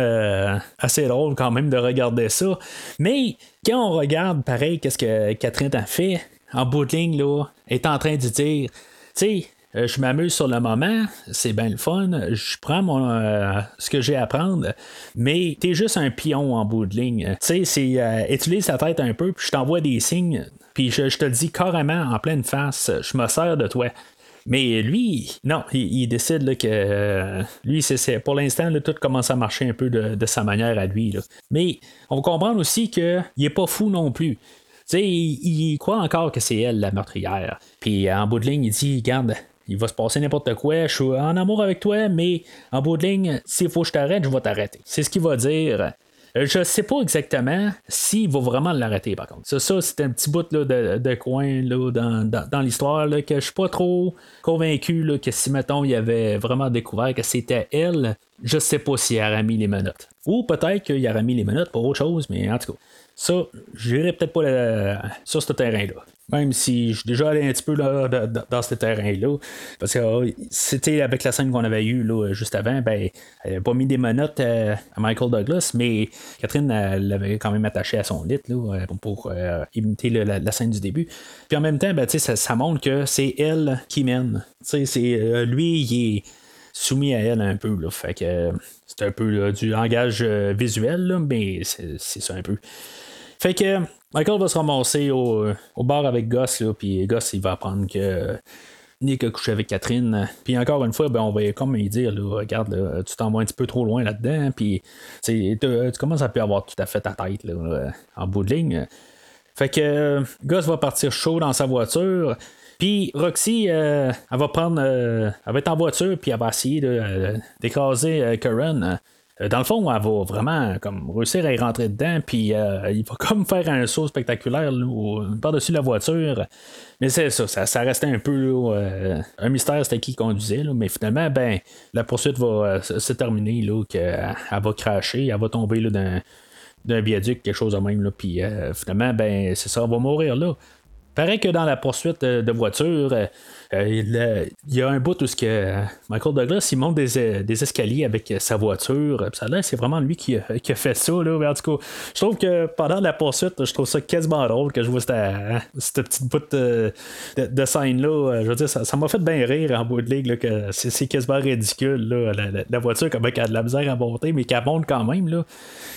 assez drôle quand même de regarder ça. Mais quand on regarde pareil, qu'est-ce que Catherine a fait, en bout de ligne, là, est en train de dire, tu sais, euh, je m'amuse sur le moment, c'est bien le fun, je prends mon, euh, ce que j'ai à prendre, mais t'es juste un pion en bout de ligne. Tu sais, c'est euh, utilise ta tête un peu, puis je t'envoie des signes, puis je, te le dis carrément en pleine face, je me sers de toi. Mais lui, non, il, décide que lui, c'est, pour l'instant, tout commence à marcher un peu de, sa manière à lui. Mais on va comprendre aussi qu'il n'est pas fou non plus. Sais, il, croit encore que c'est elle la meurtrière. Puis en bout de ligne, il dit Garde, il va se passer n'importe quoi, je suis en amour avec toi, mais en bout de ligne, s'il faut que je t'arrête, je vais t'arrêter. C'est ce qu'il va dire. Je sais pas exactement s'il va vraiment l'arrêter, par contre. Ça, ça c'est un petit bout de, coin là, dans, l'histoire que je suis pas trop convaincu que si, mettons, il avait vraiment découvert que c'était elle, je sais pas s'il aurait mis les menottes. Ou peut-être qu'il aurait mis les menottes pour autre chose, mais en tout cas. Ça, j'irai peut-être pas sur ce terrain-là. Même si je suis déjà allé un petit peu là, dans ce terrain-là. Parce que ah, c'était avec la scène qu'on avait eue là, juste avant, ben, elle n'avait pas mis des menottes à, Michael Douglas, mais Catherine l'avait quand même attaché à son lit là, pour euh, imiter la, scène du début. Puis en même temps, ben, ça, ça montre que c'est elle qui mène. C'est, euh, lui, il est soumis à elle un peu. Là, fait que c'est un peu du langage euh, visuel, mais c'est, ça un peu. Fait que Michael va se ramasser au, bar avec là, puis Gus, il va apprendre que Nick a couché avec Catherine. Puis encore une fois, ben, on va comme lui dire, là, regarde, tu t'en vas un petit peu trop loin là-dedans, puis tu commences à plus avoir tout à fait ta tête là, en bout de ligne. Fait que Gus va partir chaud dans sa voiture. Puis Roxy, euh, elle va prendre. Euh, elle va être en voiture, puis elle va essayer d'écraser Karen. Euh, dans le fond, elle va vraiment comme réussir à y rentrer dedans, puis euh, il va comme faire un saut spectaculaire par-dessus la voiture. Mais c'est ça, ça, restait un peu euh, un mystère, c'était qui conduisait, mais finalement, ben, la poursuite va se terminer, là, qu'elle va cracher, elle va tomber là, d'un viaduc, quelque chose de même, puis finalement, ben, c'est ça, elle va mourir là. Pareil que dans la poursuite de voiture, il, y a un bout où ce que Michael Douglas il monte des, euh, escaliers avec sa voiture. Ça là, c'est vraiment lui qui a, fait ça. Là. En tout cas, je trouve que pendant la poursuite, je trouve ça quasiment drôle que je vois cette, petite bout de, scène-là. Je veux dire, ça m'a fait bien rire en bout de ligue que c'est, quasiment ridicule. la, voiture, comme elle a de la misère à monter, mais qu'elle monte quand même. Là.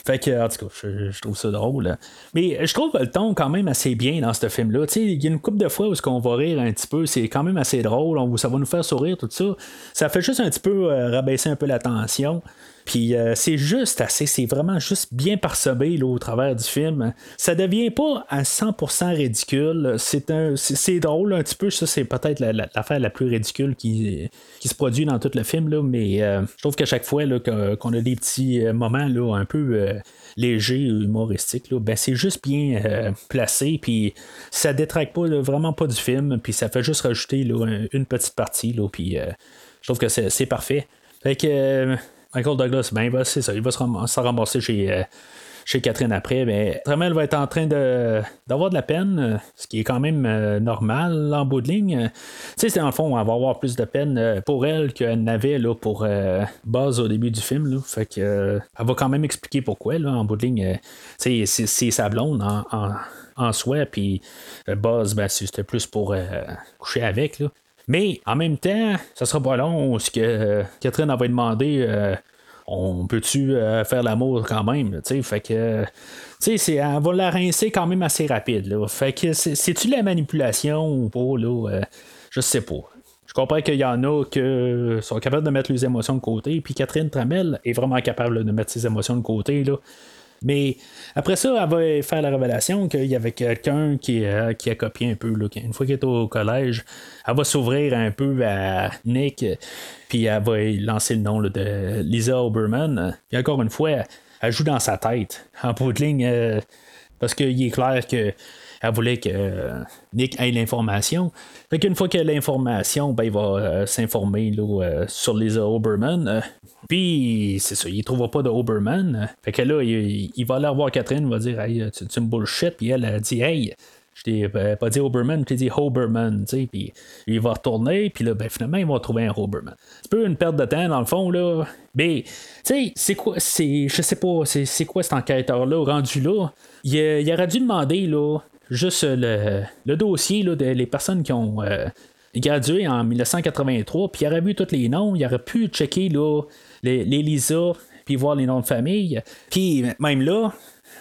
Fait que, en tout cas, je, trouve ça drôle. Mais je trouve le ton quand même assez bien dans ce film-là. Il y a une couple de fois où on va rire un petit peu. C'est quand même assez drôle, ça va nous faire sourire, tout ça. Ça fait juste un petit peu euh, rabaisser un peu la tension. Puis euh, c'est juste assez, c'est vraiment juste bien parsemé au travers du film. Ça devient pas à 100% ridicule. C'est un, c'est, drôle un petit peu. Ça, c'est peut-être l'affaire la, plus ridicule qui, se produit dans tout le film. Là, mais euh, je trouve qu'à chaque fois qu'on a des petits moments là, un peu léger humoristique, là, ben c'est juste bien euh, placé, puis ça détraque pas vraiment pas du film, puis ça fait juste rajouter une petite partie, là, puis euh, je trouve que c'est parfait. Fait que euh, Michael Douglas, ben c'est ça, il va se, ramasser chez chez Catherine après, mais vraiment, elle va être en train de, d'avoir de la peine, ce qui est quand même euh, normal en bout de ligne. Tu sais, dans le fond, elle va avoir plus de peine euh, pour elle qu'elle n'avait là, pour euh, Buzz au début du film. Fait que, elle va quand même expliquer pourquoi, là, en bout de ligne. c'est, sa blonde en, en, soi, puis Buzz, ben, c'était plus pour coucher avec. Mais en même temps, ça sera pas long, ce que Catherine avait demandé on peut-tu euh, faire l'amour quand même, fait que, tu sais, elle va la rincer quand même assez rapide, là, fait que c'est-tu la manipulation ou pas, là, euh, je sais pas. Je comprends qu'il y en a qui sont capables de mettre les émotions de côté, puis Catherine Tramel est vraiment capable de mettre ses émotions de côté, là. Mais après ça, elle va faire la révélation qu'il y avait quelqu'un qui, euh, a copié un peu. Une fois qu'elle est au collège, elle va s'ouvrir un peu à Nick, puis elle va lancer le nom de Lisa Oberman. Puis encore une fois, elle joue dans sa tête, en bout de ligne, euh, parce qu'il est clair que elle voulait que euh, Nick ait l'information. Fait qu'une fois qu'il a l'information, ben, il va s'informer sur Lisa Oberman. Puis, c'est ça, il trouvera pas de Oberman. Fait que là, il, va aller voir Catherine, il va dire Hey, tu, me bullshit. Puis elle a dit Hey, je t'ai euh, pas dit Oberman, je dit Hoberman, puis il va retourner, puis là, ben, finalement, il va trouver un Hoberman. C'est peu une perte de temps, dans le fond, là. Mais, tu sais, c'est quoi, c'est, je sais pas, c'est, quoi cet enquêteur-là, rendu là? Il, il, aurait dû demander, là, juste le, le dossier, là, des personnes qui ont euh, gradué en 1983, puis il aurait vu tous les noms, il aurait pu checker, là, les, Lisa, puis voir les noms de famille. Puis même là,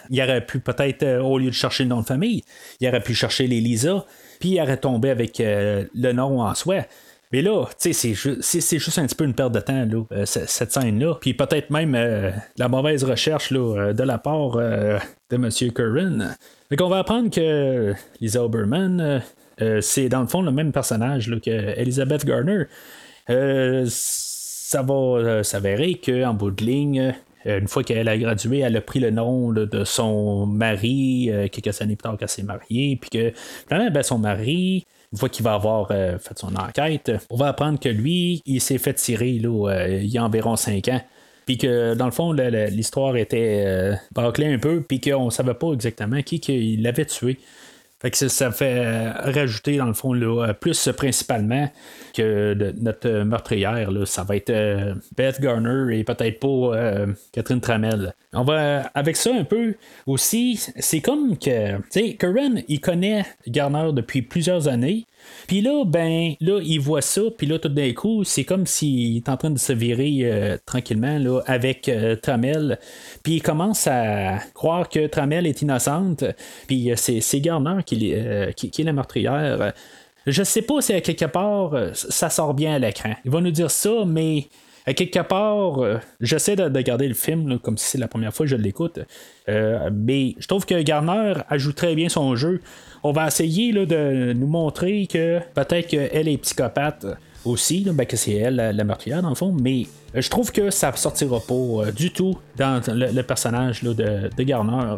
il aurait pu peut-être, euh, au lieu de chercher le nom de famille, il aurait pu chercher les Lisa, puis il aurait tombé avec euh, le nom en soi. Mais là, c'est, juste, c'est, juste un petit peu une perte de temps, là, cette scène-là. Puis peut-être même la mauvaise recherche là, de la part de M. Curran. Donc on va apprendre que Lisa Oberman, c'est dans le fond le même personnage là, que Elizabeth Garner ça va euh, s'avérer qu'en bout de ligne, une fois qu'elle a gradué, elle a pris le nom de son mari, quelques années plus tard qu'elle s'est mariée, puis que ben, son mari, une fois qu'il va avoir fait son enquête, on va apprendre que lui, il s'est fait tirer il y a environ 5 ans. Puis que dans le fond, l'histoire était bâclée un peu, puis qu'on savait pas exactement qui, qui l'avait tué. Fait que ça fait euh, rajouter, dans le fond, là, euh, plus principalement que notre meurtrière. Là, ça va être euh, Beth Garner et peut-être pas Catherine Tramel. On va avec ça un peu aussi. C'est comme que, tu sais, Curran, il connaît Garner depuis plusieurs années. Puis là, ben, là, il voit ça, puis là, tout d'un coup, c'est comme s'il est en train de se virer euh, tranquillement là, avec euh, Tramel. Puis il commence à croire que Tramel est innocente, puis euh, c'est, Garner qui, qui, est la meurtrière. Je sais pas si à quelque part ça sort bien à l'écran. Il va nous dire ça, mais à quelque part, j'essaie de, garder le film comme si c'est la première fois que je l'écoute. mais je trouve que Garner ajoute très bien son jeu on va essayer de nous montrer que peut-être qu'elle est psychopathe aussi, ben, que c'est elle la, meurtrière dans le fond, mais euh, je trouve que ça sortira pas euh, du tout dans le, personnage de, Garner.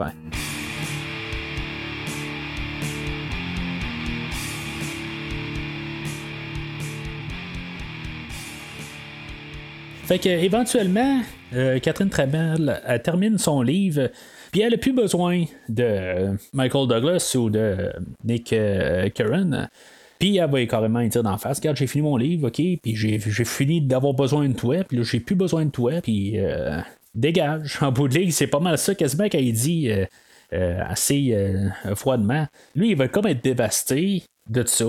Fait que éventuellement, euh, Catherine Trabel termine son livre puis elle n'a plus besoin de Michael Douglas ou de Nick euh, Curran. Puis elle va carrément dire d'en face, regarde, j'ai fini mon livre, ok, puis j'ai, fini d'avoir besoin de toi, puis là, j'ai plus besoin de toi, puis euh, dégage. En bout de ligne, c'est pas mal ça quasiment qu'elle dit euh, assez froidement. Lui, il va comme être dévasté de ça.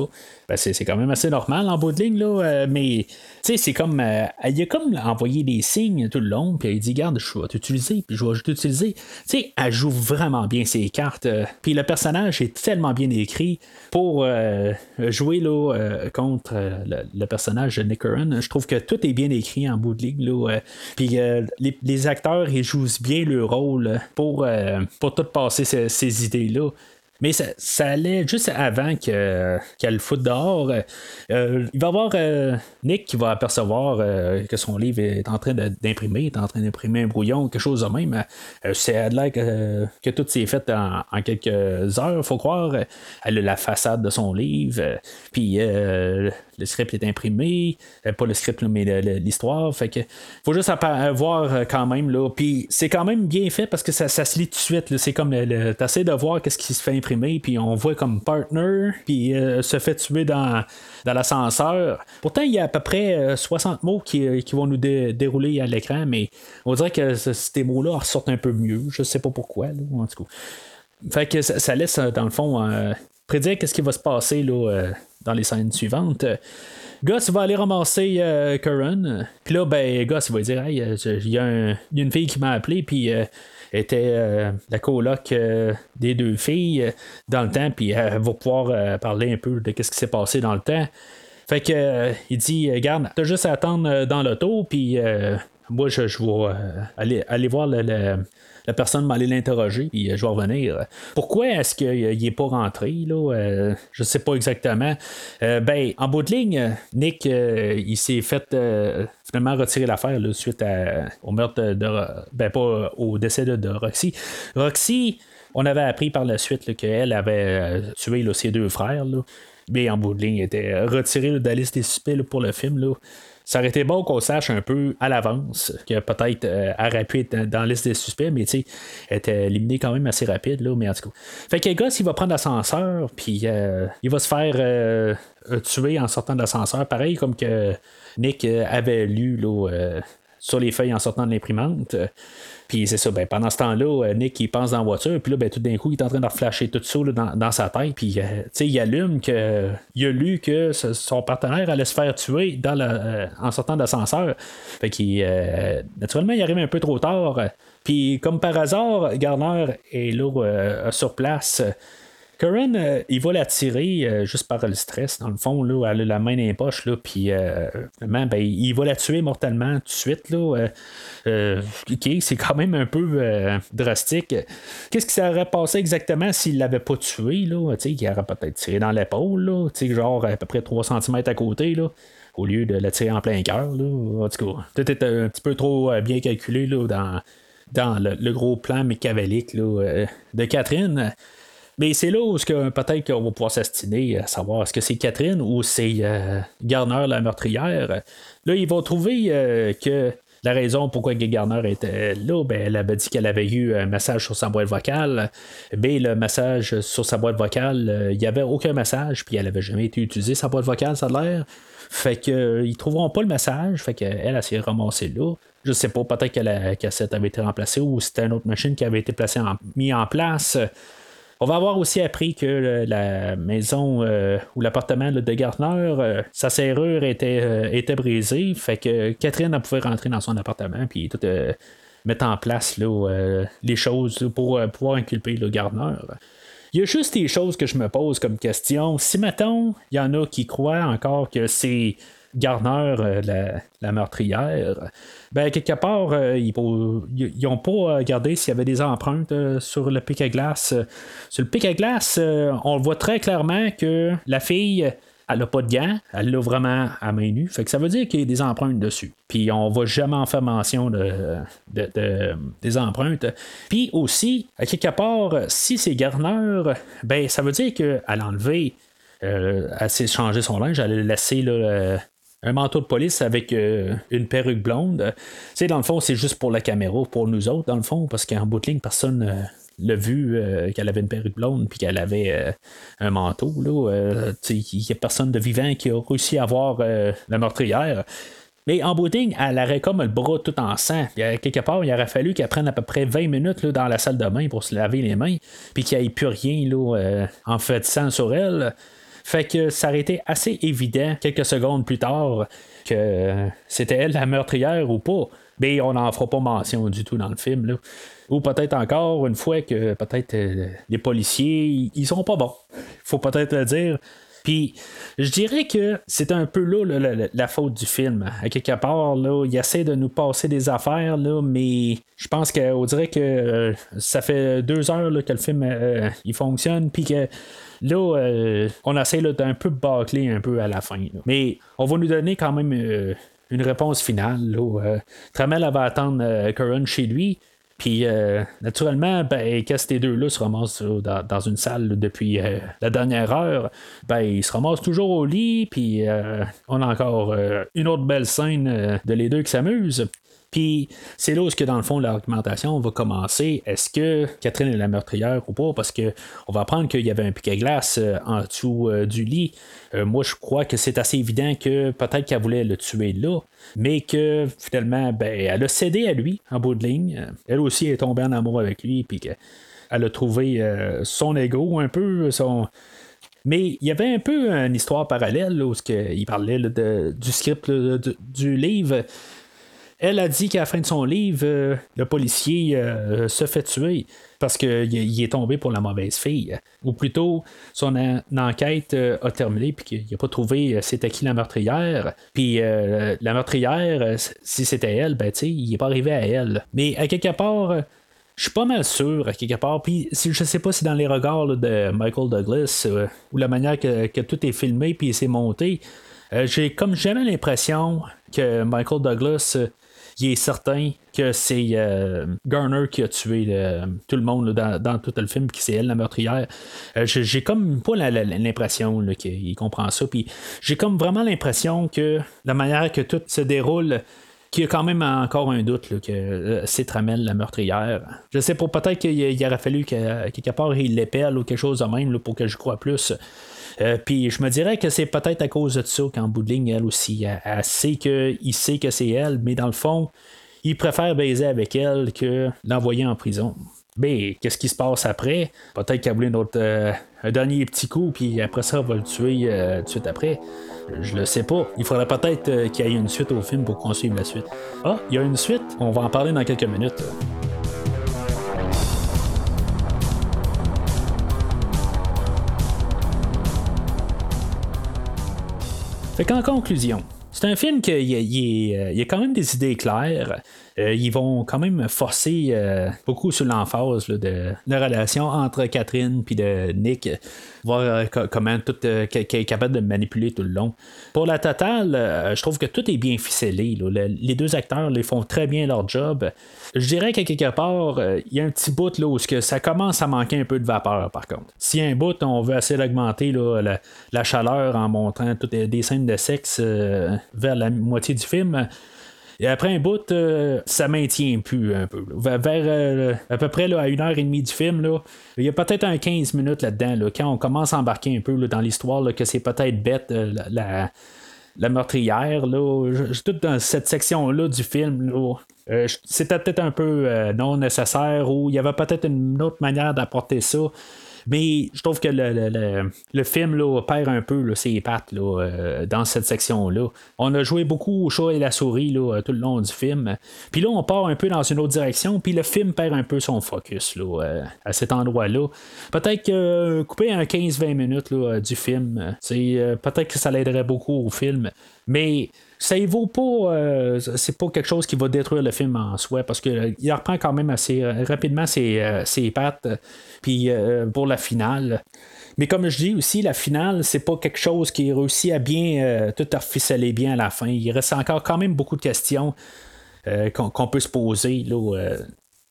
Ben, c'est, quand même assez normal en bout de ligne, là, euh, mais c'est comme. Euh, il a comme envoyé des signes tout le long, puis il dit Garde, je vais t'utiliser, puis je vais t'utiliser. sais elle joue vraiment bien ses cartes, euh, puis le personnage est tellement bien écrit pour jouer là, contre le, personnage de Nick. Je trouve que tout est bien écrit en bout de ligne, là, puis les, acteurs, ils jouent bien le rôle pour, pour tout passer ces idées-là. Mais ça, allait juste avant qu'elle le foute dehors. Euh, il va y avoir euh, Nick qui va apercevoir euh, que son livre est en train d'imprimer, est en train d'imprimer un brouillon, quelque chose de même. c'est là que, que tout s'est fait en, quelques heures, faut croire. Elle a la façade de son livre, puis le script est imprimé, pas le script, mais l'histoire. Fait que faut juste voir quand même. Là. Puis c'est quand même bien fait parce que ça, se lit tout de suite. C'est comme t'essaies de voir qu'est-ce qui se fait puis on voit comme partner, puis euh, se fait tuer dans, dans l'ascenseur. Pourtant, il y a à peu près 60 euh, mots qui, euh, qui vont nous dérouler à l'écran, mais on dirait que ces mots-là ressortent un peu mieux. Je sais pas pourquoi, en tout cas. Fait que ça, laisse, dans le fond, prédire qu'est-ce qui va se passer là, dans les scènes suivantes. Gus va aller ramasser Curran. Puis là, ben, Gus va dire il y, a une fille qui m'a appelé, puis était euh, la coloc euh, des deux filles euh, dans le temps, puis elle va pouvoir parler un peu de ce qui s'est passé dans le temps. Fait que il dit Garde, t'as juste à attendre dans l'auto, puis moi je, vais aller voir le, la personne m'allait l'interroger, puis euh, je vais revenir. Pourquoi est-ce qu'il n'est pas rentré, là? Euh, je sais pas exactement. Euh, ben, en bout de ligne, Nick, il s'est fait finalement retirer l'affaire suite au meurtre de, ben pas au décès de, Roxy. Roxy, on avait appris par la suite qu'elle avait tué ses deux frères. Mais en bout de ligne, il était retiré de la liste des suspects pour le film. Là. Ça aurait été bon qu'on sache un peu à l'avance que peut-être euh, aurait dans la liste des suspects, mais tu sais, était éliminé quand même assez rapide, là, mais en tout cas. Fait que le gars, s'il va prendre l'ascenseur, puis euh, il va se faire euh, tuer en sortant de l'ascenseur, pareil comme que Nick avait lu sur les feuilles en sortant de l'imprimante. Puis c'est ça, ben, pendant ce temps-là, euh, Nick il pense dans la voiture, puis là, ben, tout d'un coup, il est en train de reflasher tout ça dans, sa tête, puis euh, il allume que il a lu que son partenaire allait se faire tuer dans euh, en sortant de l'ascenseur. Fait qu'il naturellement, il arrive un peu trop tard. Puis comme par hasard, Garner est là sur place. Curran, euh, il va la tirer euh, juste par le stress, dans le fond, là, elle a la main dans les poches, là, puis euh, ben, il va la tuer mortellement tout de suite. Là, c'est quand même un peu drastique. Qu'est-ce qui s'aurait passé exactement s'il l'avait pas tué? Là, il aurait peut-être tiré dans l'épaule, genre à peu près 3 cm à côté. Là au lieu de la tirer en plein cœur. En tout cas, peut-être un petit peu trop bien calculé là, dans dans le, gros plan mécavalique de Catherine. Mais c'est là où peut-être qu'on va pouvoir s'astiner à savoir est-ce que c'est Catherine ou c'est Garner la meurtrière. Là, ils vont trouver que la raison pourquoi Gay Garner était là, ben, elle avait dit qu'elle avait eu un message sur sa boîte vocale. Mais le message sur sa boîte vocale, euh, il n'y avait aucun message, puis elle avait jamais été utilisée, sa boîte vocale, ça a l'air. Fait qu'ils euh, ils trouveront pas le message, fait qu'elle, elle, s'est ramassée là. Je sais pas, peut-être que la cassette avait été remplacée ou c'était une autre machine qui avait été placée en, mis en place. On va avoir aussi appris que la maison euh, ou l'appartement de Gardner, euh, sa serrure était, euh, était brisée. Fait que Catherine a pouvait rentrer dans son appartement puis tout mettre en place les choses pour pouvoir inculper le Gardner. Il y a juste des choses que je me pose comme question. Si, mettons, il y en a qui croient encore que c'est Garner, euh, la, meurtrière, ben, quelque part, euh, ils n'ont pas regardé s'il y avait des empreintes euh, sur le pic à glace. Sur le pic à glace, on voit très clairement que la fille. Elle n'a pas de gants, elle l'a vraiment à main nue. Fait que ça veut dire qu'il y a des empreintes dessus. Puis on va jamais en faire mention de, des empreintes. Puis aussi, à quelque part, si c'est Garner, ben ça veut dire qu'elle a enlevé elle s'est changé son linge, elle a laissé là, un manteau de police avec euh, une perruque blonde. Tu dans le fond, c'est juste pour la caméra, pour nous autres, dans le fond, parce qu'en bout de ligne, personne euh, l'a vu euh, qu'elle avait une perruque blonde puis qu'elle avait un manteau. Il n'y a personne de vivant qui a réussi à voir la meurtrière. Mais en bout elle aurait comme le bras tout en sang. quelque part, il aurait fallu qu'elle prenne à peu près 20 minutes dans la salle de bain pour se laver les mains, puis qu'il n'y ait plus rien là, en fait de sang sur elle. Fait que ça aurait été assez évident quelques secondes plus tard que c'était elle la meurtrière ou pas. Mais on n'en fera pas mention du tout dans le film. Ou peut-être encore une fois que peut-être euh, les policiers, ils sont pas bons. Faut peut-être le dire. Puis, je dirais que c'est un peu là, la, faute du film. À quelque part, là, il essaie de nous passer des affaires, là, mais je pense qu'on dirait que euh, ça fait deux heures que le film euh, il fonctionne, puis que Là, euh, on essaie d'un peu bâcler un peu à la fin. Mais on va nous donner quand même une réponse finale. Là, Tramel va attendre Curran chez lui. Puis, naturellement, ben, quand ces deux-là se ramassent dans, une salle depuis la dernière heure, ben, ils se ramassent toujours au lit, puis on a encore une autre belle scène de les deux qui s'amusent. Puis c'est là où, que, dans le fond, l'argumentation va commencer. Est-ce que Catherine est la meurtrière ou pas? Parce que on va apprendre qu'il y avait un piquet glace euh, en dessous euh, du lit. Euh, moi, je crois que c'est assez évident que peut-être qu'elle voulait le tuer là, mais que finalement, ben, elle a cédé à lui en bout de ligne. Elle aussi est tombée en amour avec lui, puis qu'elle a trouvé son ego un peu, son. Mais il y avait un peu une histoire parallèle où il parlait du script du livre elle a dit qu'à la fin de son livre, euh, le policier euh, se fait tuer parce qu'il est tombé pour la mauvaise fille. Ou plutôt, son enquête euh, a terminé puis qu'il n'a pas trouvé c'était qui la meurtrière. Puis la meurtrière, si c'était elle, ben tu il n'est pas arrivé à elle. Mais à quelque part, je suis pas mal sûr, à quelque part. Puis je sais pas si dans les regards de Michael Douglas ou la manière que, que, tout est filmé puis c'est monté, j'ai comme jamais l'impression que Michael Douglas il est certain que c'est euh, Garner qui a tué tout le monde dans, tout le film, que c'est elle la meurtrière. Euh, j'ai comme pas l'impression qu'il comprend ça. Puis j'ai comme vraiment l'impression que la manière que tout se déroule, qu'il y a quand même encore un doute que euh, c'est Tramel la meurtrière. Je sais pas, peut-être qu'il aurait fallu que quelque part il l'épelle ou quelque chose de même pour que je croie plus. Euh, puis je me dirais que c'est peut-être à cause de ça qu'en bout de ligne, elle aussi, elle, sait qu'il sait que c'est elle, mais dans le fond, il préfère baiser avec elle que l'envoyer en prison. Mais qu'est-ce qui se passe après? Peut-être qu'elle voulait euh, un dernier petit coup, puis après ça, elle va le tuer euh, tout de suite après. Je le sais pas. Il faudrait peut-être qu'il y ait une suite au film pour qu'on suive la suite. Ah, il y a une suite. On va en parler dans quelques minutes. Fait qu'en conclusion, C'est un film qui il, y a quand même des idées claires. Ils vont quand même forcer beaucoup sur l'emphase de la relation entre Catherine et de Nick voir euh, comment tout euh, est capable de manipuler tout le long. Pour la totale, euh, je trouve que tout est bien ficelé. les deux acteurs les font très bien leur job. Je dirais qu'à quelque part, il y a un petit bout là, où ça commence à manquer un peu de vapeur, par contre. Si un bout, on veut essayer d'augmenter la, la, chaleur en montrant toutes des scènes de sexe vers la moitié du film, et après un bout, euh, ça maintient plus un peu. Vers, euh, à peu près là, à une heure et demie du film, là, il y a peut-être un 15 minutes là-dedans, là, quand on commence à embarquer un peu dans l'histoire, que c'est peut-être bête euh, la, la, meurtrière. Là, tout dans cette section-là du film, c'était peut-être un peu non nécessaire ou il y avait peut-être une autre manière d'apporter ça. Mais je trouve que le, film là, perd un peu ses pattes là, euh, dans cette section-là. On a joué beaucoup au chat et la souris là, tout le long du film. Puis là, on part un peu dans une autre direction, puis le film perd un peu son focus là, euh, à cet endroit-là. Peut-être que euh, couper un 15-20 minutes du film, peut-être que ça l'aiderait beaucoup au film. Mais ça ne vaut pas. Euh, c'est pas quelque chose qui va détruire le film en soi parce qu'il reprend quand même assez euh, rapidement ses, euh, ses pattes. Puis pour la finale. Mais comme je dis aussi, la finale, c'est pas quelque chose qui réussit à bien tout reficeler bien à la fin. Il reste encore quand même beaucoup de questions qu'on, peut se poser là,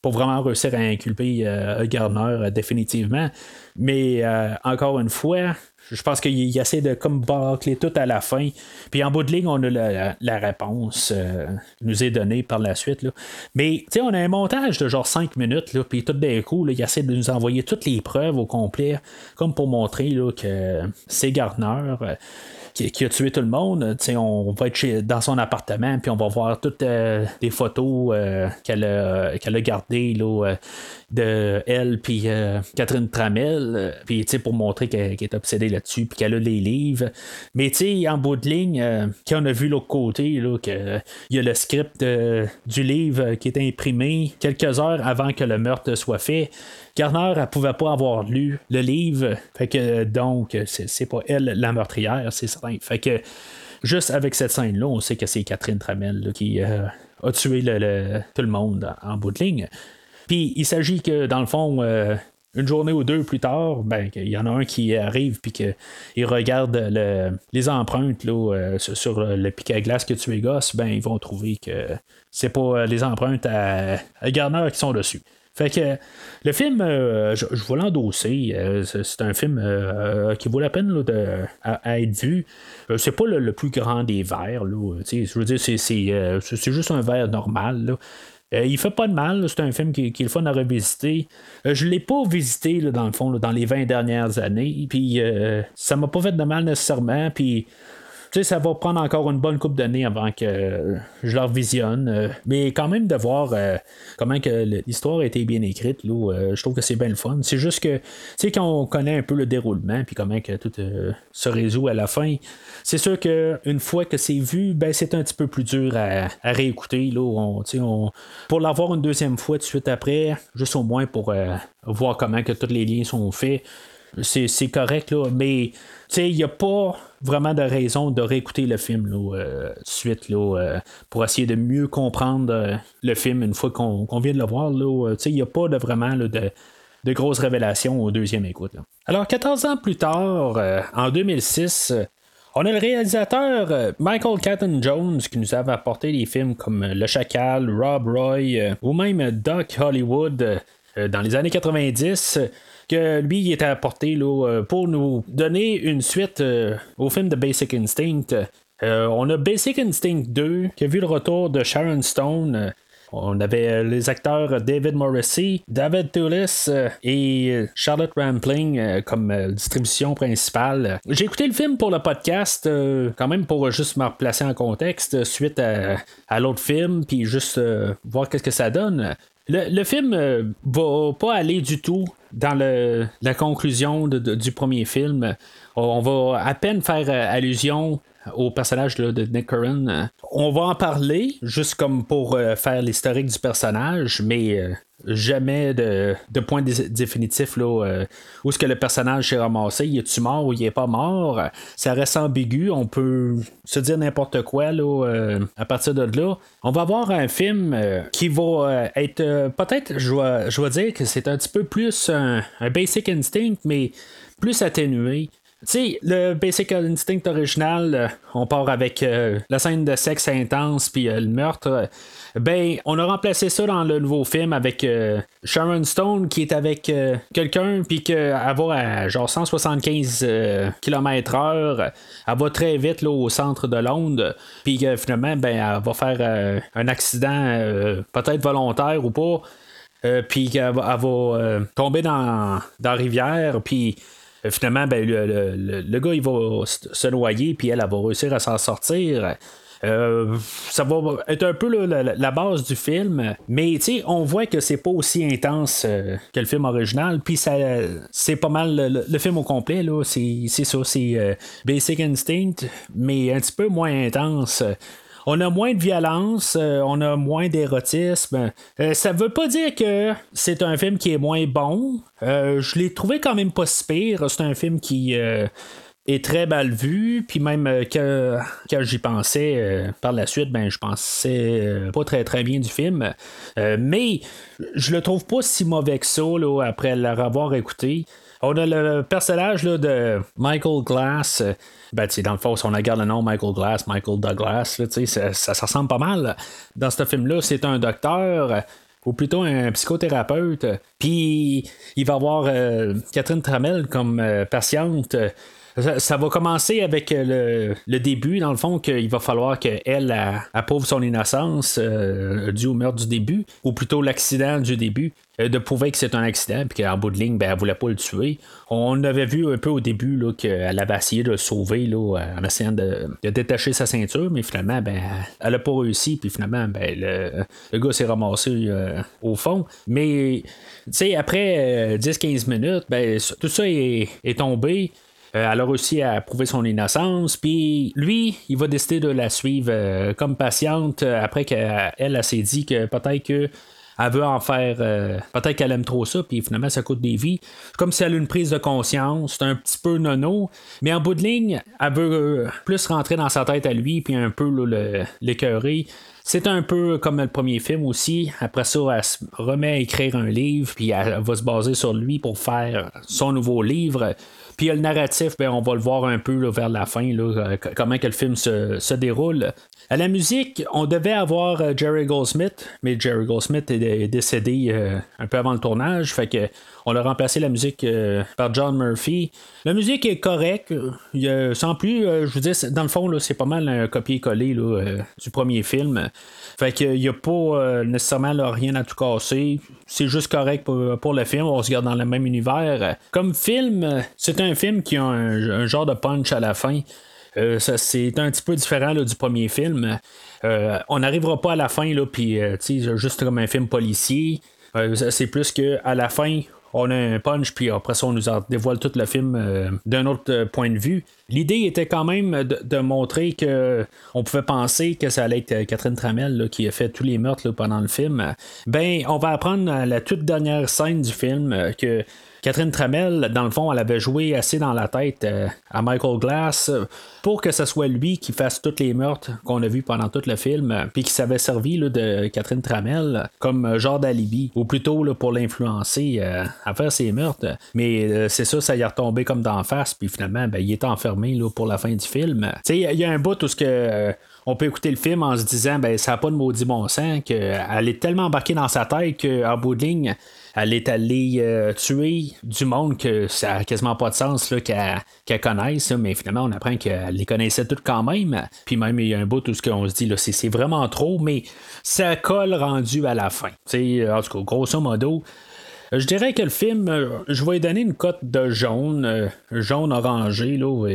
pour vraiment réussir à inculper Gardner définitivement. Mais encore une fois, je pense qu'il essaie de comme bâcler tout à la fin. Puis en bout de ligne, on a la, réponse euh, qui nous est donnée par la suite. Là. Mais on a un montage de genre 5 minutes, là, puis tout d'un coup, il essaie de nous envoyer toutes les preuves au complet, comme pour montrer que c'est Gardner. Euh, qui, a tué tout le monde. on va être dans son appartement, puis on va voir toutes euh, les photos qu'elle a, a gardées là, de elle puis euh, Catherine Tramel, euh, puis pour montrer qu'elle est obsédée là-dessus, puis qu'elle a les livres. Mais en bout de ligne, euh, quand on a vu l'autre côté, il y a le script du livre qui est imprimé quelques heures avant que le meurtre soit fait. Garner, elle pouvait pas avoir lu le livre, fait que donc c'est pas elle la meurtrière, c'est certain. Fait que juste avec cette scène-là, on sait que c'est Catherine Tramel qui a tué tout le monde en bout de ligne. Puis il s'agit que, dans le fond, euh, une journée ou deux plus tard, ben, il y en a un qui arrive puis qu'il regarde les empreintes là, euh, sur le pic à glace que tu es gosse, ben, ils vont trouver que c'est pas euh, les empreintes à, Garner qui sont dessus. Fait que le film, je, vais l'endosser. c'est un film qui vaut la peine de, à, être vu. c'est pas le, plus grand des verres. je veux dire, c'est, juste un verre normal. Là. Euh, il fait pas de mal, c'est un film qui, qui, est le fun à revisiter. Euh, je l'ai pas visité dans le fond dans les 20 dernières années, puis euh, ça m'a pas fait de mal nécessairement, puis ça va prendre encore une bonne coupe d'années avant que je leur visionne. Euh, mais quand même de voir euh, comment que l'histoire a été bien écrite, euh, je trouve que c'est bien le fun. C'est juste que, tu sais, quand on connaît un peu le déroulement, puis comment que tout se résout à la fin, c'est sûr qu'une fois que c'est vu, ben, c'est un petit peu plus dur à, réécouter. Là, on, pour l'avoir une deuxième fois tout de suite après, juste au moins pour voir comment que tous les liens sont faits c'est correct, là, mais il n'y a pas vraiment de raison de réécouter le film là, euh, suite là, euh, pour essayer de mieux comprendre euh, le film une fois qu'on vient de le voir. Il n'y a pas de, vraiment de, de grosses révélations au deuxième écoute. Alors, 14 ans plus tard, en 2006, on a le réalisateur Michael Catton Jones qui nous avait apporté des films comme Le Chacal, Rob Roy ou même Doc Hollywood dans les années 90 que lui il était apporté là, euh, pour nous donner une suite euh, au film de Basic Instinct. Euh, on a Basic Instinct 2 qui a vu le retour de Sharon Stone. On avait les acteurs David Morrissey, David Toulis et Charlotte Rampling comme distribution principale. J'ai écouté le film pour le podcast, quand même pour juste me replacer en contexte suite à, l'autre film, puis juste voir qu'est-ce que ça donne. Le, film va pas aller du tout dans la conclusion du premier film, on va à peine faire euh, allusion au personnage de Nick Curran. On va en parler, juste comme pour faire l'historique du personnage, mais jamais de, de point définitif là, euh, où est-ce que le personnage s'est ramassé, il est-tu mort ou il est pas mort? Ça reste ambigu, on peut se dire n'importe quoi là, euh, à partir de là. On va avoir un film euh, qui va être peut-être, je vais, dire que c'est un petit peu plus un basic instinct, mais plus atténué. Sais, le Basic Instinct original, euh, on part avec euh, la scène de sexe intense puis euh, le meurtre. Ben, on a remplacé ça dans le nouveau film avec Sharon Stone qui est avec quelqu'un puis qu'elle va à genre 175 km/h. Elle va très vite là, au centre de Londres. Puis finalement, ben, elle va faire un accident peut-être volontaire ou pas. puis qu'elle va, tomber dans, dans la rivière. Puis euh, finalement, ben, le, gars, il va se noyer, puis elle, elle va réussir à s'en sortir. Euh, ça va être un peu la, base du film, mais on voit que c'est pas aussi intense euh, que le film original, puis c'est pas mal le, film au complet, c'est, ça, c'est Basic Instinct, mais un petit peu moins intense. On a moins de violence, euh, on a moins d'érotisme. Euh, ça veut pas dire que c'est un film qui est moins bon. Euh, je l'ai trouvé quand même pas si pire. C'est un film qui est très mal vu, puis même que, j'y pensais par la suite, ben je pensais pas très très bien du film. mais je le trouve pas si mauvais que ça après l'avoir écouté. On a le personnage de Michael Glass. Ben, dans le fond, si on regarde le nom Michael Glass, Michael Douglas, ça, ça, ressemble pas mal. Dans ce film-là, c'est un docteur ou plutôt un psychothérapeute. Puis il va avoir euh, Catherine Tramel comme euh, patiente. Ça, va commencer avec euh, le, début, dans le fond, qu'il va falloir qu'elle approuve son innocence euh, dû au meurtre du début, ou plutôt l'accident du début, euh, de prouver que c'est un accident, puis qu'en bout de ligne, ben, elle voulait pas le tuer. On avait vu un peu au début qu'elle avait essayé de le sauver là, en essayant de, détacher sa ceinture, mais finalement, ben, elle n'a pas réussi, puis finalement, ben, le, gars s'est ramassé au fond. Mais, après 10-15 minutes, ben, tout ça est tombé. Euh, elle a réussi à prouver son innocence. Puis lui, il va décider de la suivre euh, comme patiente euh, après qu'elle elle, s'est dit que peut-être que elle veut en faire. peut-être qu'elle aime trop ça, puis finalement, ça coûte des vies. Comme si elle a une prise de conscience, c'est un petit peu nono, mais en bout de ligne, elle veut plus rentrer dans sa tête à lui, puis un peu l'écœurer. C'est un peu comme le premier film aussi. Après ça, elle se remet à écrire un livre, puis elle va se baser sur lui pour faire son nouveau livre. Puis le narratif, ben, on va le voir un peu vers la fin, euh, comment que le film se, déroule. À la musique, on devait avoir euh, Jerry Goldsmith, mais Jerry Goldsmith est, décédé euh, un peu avant le tournage, fait que on a remplacé la musique par John Murphy. La musique est correcte, sans plus, je vous dis, dans le fond, c'est pas mal un copier-coller du premier film. Fait qu'il n'y a pas nécessairement rien à tout casser. C'est juste correct pour, le film. On se garde dans le même univers. Comme film, c'est un film qui a un, genre de punch à la fin. Euh, c'est un petit peu différent du premier film. Euh, on n'arrivera pas à la fin, là, puis euh, juste comme un film policier. c'est plus que à la fin, on a un punch, puis après ça, on nous dévoile tout le film d'un autre point de vue. L'idée était quand même de, montrer que on pouvait penser que ça allait être Catherine Tramel qui a fait tous les meurtres pendant le film. Ben, on va apprendre à la toute dernière scène du film que Catherine Tramel, dans le fond, elle avait joué assez dans la tête euh, à Michael Glass pour que ce soit lui qui fasse tous les meurtres qu'on a vus pendant tout le film, puis qui s'avait servi de Catherine Tramel comme genre d'alibi, ou plutôt pour l'influencer euh, à faire ses meurtres. Mais euh, c'est ça, ça y est retombé comme d'en face, puis finalement, ben, il est enfermé pour la fin du film. Il y a un bout où ce que on peut écouter le film en se disant ben ça n'a pas de maudit bon sens qu'elle est tellement embarquée dans sa tête qu'en bout de ligne elle est allée euh, tuer du monde que ça n'a quasiment pas de sens qu'elle connaisse, mais finalement on apprend qu'elle les connaissait toutes quand même. Puis même il y a un bout où on se dit c'est, vraiment trop, mais ça colle rendu à la fin. en tout cas, grosso modo, je dirais que le film, euh, je vais lui donner une cote de jaune, euh, jaune orangé, là,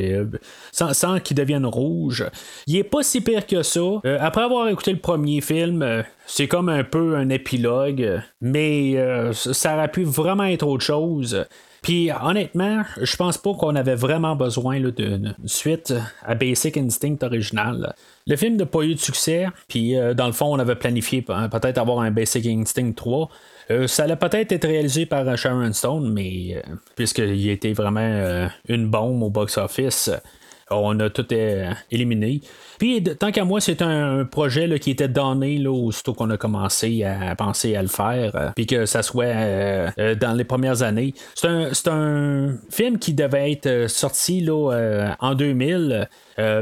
sans, qu'il devienne rouge. Il est pas si pire que ça. après avoir écouté le premier film, c'est comme un peu un épilogue, mais ça aurait pu vraiment être autre chose. Puis honnêtement, je pense pas qu'on avait vraiment besoin d'une suite à Basic Instinct original. Le film n'a pas eu de succès, puis euh, dans le fond, on avait planifié peut-être avoir un Basic Instinct 3. Euh, ça allait peut-être être réalisé par Sharon Stone, mais puisqu'il était vraiment une bombe au box-office, on a tout éliminé. Puis, tant qu'à moi, c'est un, projet qui était donné là, aussitôt qu'on a commencé à penser à le faire, euh, puis que ça soit euh, euh, dans les premières années. C'est un, film qui devait être sorti en 2000,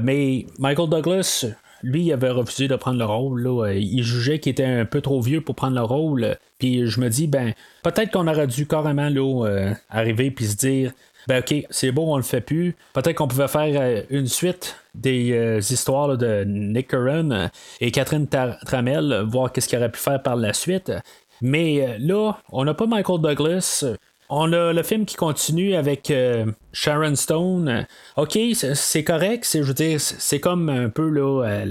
mais Michael Douglas, lui, il avait refusé de prendre le rôle. Il jugeait qu'il était un peu trop vieux pour prendre le rôle. Puis je me dis, ben, peut-être qu'on aurait dû carrément là, arriver puis se dire, ben ok, c'est beau, on le fait plus. Peut-être qu'on pouvait faire euh, une suite des euh, histoires de Nick Curran euh, et Catherine Tramel, voir qu'est-ce qu'il aurait pu faire par la suite. Mais là, on n'a pas Michael Douglas. On a le film qui continue avec Sharon Stone. Ok, c'est correct. C'est comme un peu là,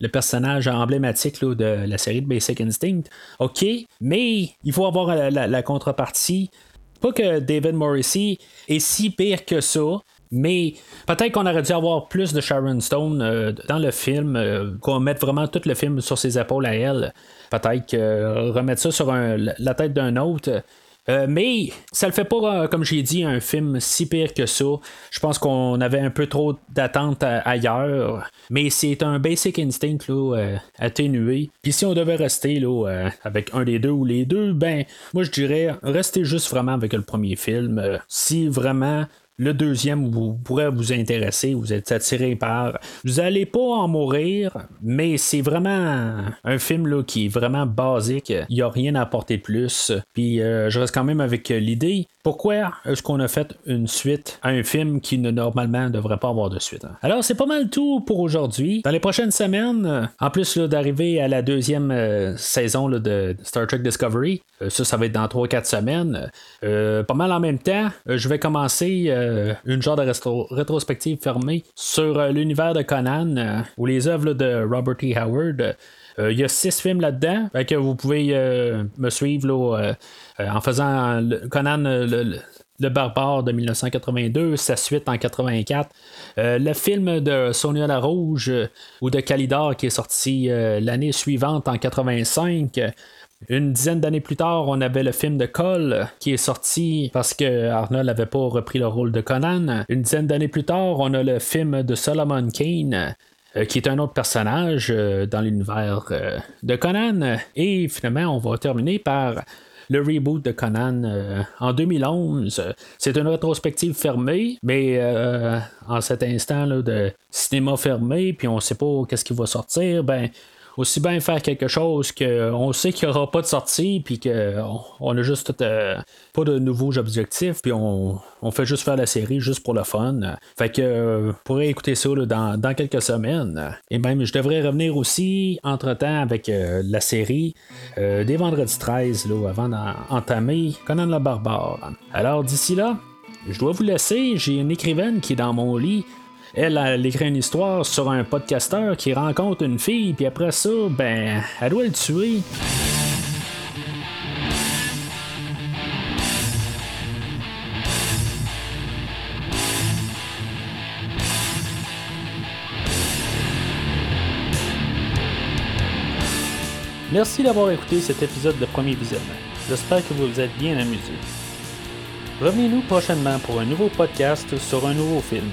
le personnage emblématique de la série de Basic Instinct. Ok, mais il faut avoir la contrepartie. Pas que David Morrissey est si pire que ça, mais peut-être qu'on aurait dû avoir plus de Sharon Stone euh, dans le film, euh, qu'on mette vraiment tout le film sur ses épaules à elle. Peut-être que remettre ça sur la tête d'un autre. Euh, mais ça le fait pas, euh, comme j'ai dit, un film si pire que ça. Je pense qu'on avait un peu trop d'attentes ailleurs. Mais c'est un basic instinct là, atténué. Puis si on devait rester là, avec un des deux ou les deux, ben moi je dirais restez juste vraiment avec le premier film. si vraiment le deuxième vous pourrait vous intéresser, vous êtes attiré par. Vous n'allez pas en mourir, mais c'est vraiment un film là, qui est vraiment basique. Il n'y a rien à apporter plus. Puis euh, je reste quand même avec l'idée pourquoi est-ce qu'on a fait une suite à un film qui ne normalement devrait pas avoir de suite? Hein? Alors, c'est pas mal tout pour aujourd'hui. Dans les prochaines semaines, en plus d'arriver à la deuxième euh, saison de Star Trek Discovery, euh, ça, ça va être dans 3-4 semaines. Euh, pas mal en même temps, je vais commencer une genre de rétrospective fermée sur l'univers de Conan ou les œuvres de Robert E. Howard. Il y a six films là-dedans. que vous pouvez me suivre euh, en faisant Conan le, Barbare de 1982, sa suite en 84, euh, le film de Sonia la Rouge euh, ou de Calidor qui est sorti l'année suivante en 85. Une dizaine d'années plus tard, on avait le film de Cole qui est sorti parce que Arnold n'avait pas repris le rôle de Conan. Une dizaine d'années plus tard, on a le film de Solomon Kane qui est un autre personnage dans l'univers de Conan. Et finalement, on va terminer par le reboot de Conan euh, en 2011. C'est une rétrospective fermée, mais euh, en cet instant là, de cinéma fermé, puis on sait pas qu'est-ce qui va sortir, ben aussi bien faire quelque chose qu'on sait qu'il n'y aura pas de sortie, puis qu'on on a juste euh, pas de nouveaux objectifs, puis on, fait juste faire la série juste pour le fun. Fait que euh, pourrait écouter ça dans, quelques semaines. Et même, je devrais revenir aussi entre-temps avec euh, la série des vendredis 13, là, avant d'entamer Conan le Barbare. Alors d'ici là, je dois vous laisser, j'ai une écrivaine qui est dans mon lit. Elle, elle écrit une histoire sur un podcasteur qui rencontre une fille, puis après ça, ben, elle doit le tuer. Merci d'avoir écouté cet épisode de Premier Visionnement. J'espère que vous vous êtes bien amusé. Revenez-nous prochainement pour un nouveau podcast sur un nouveau film.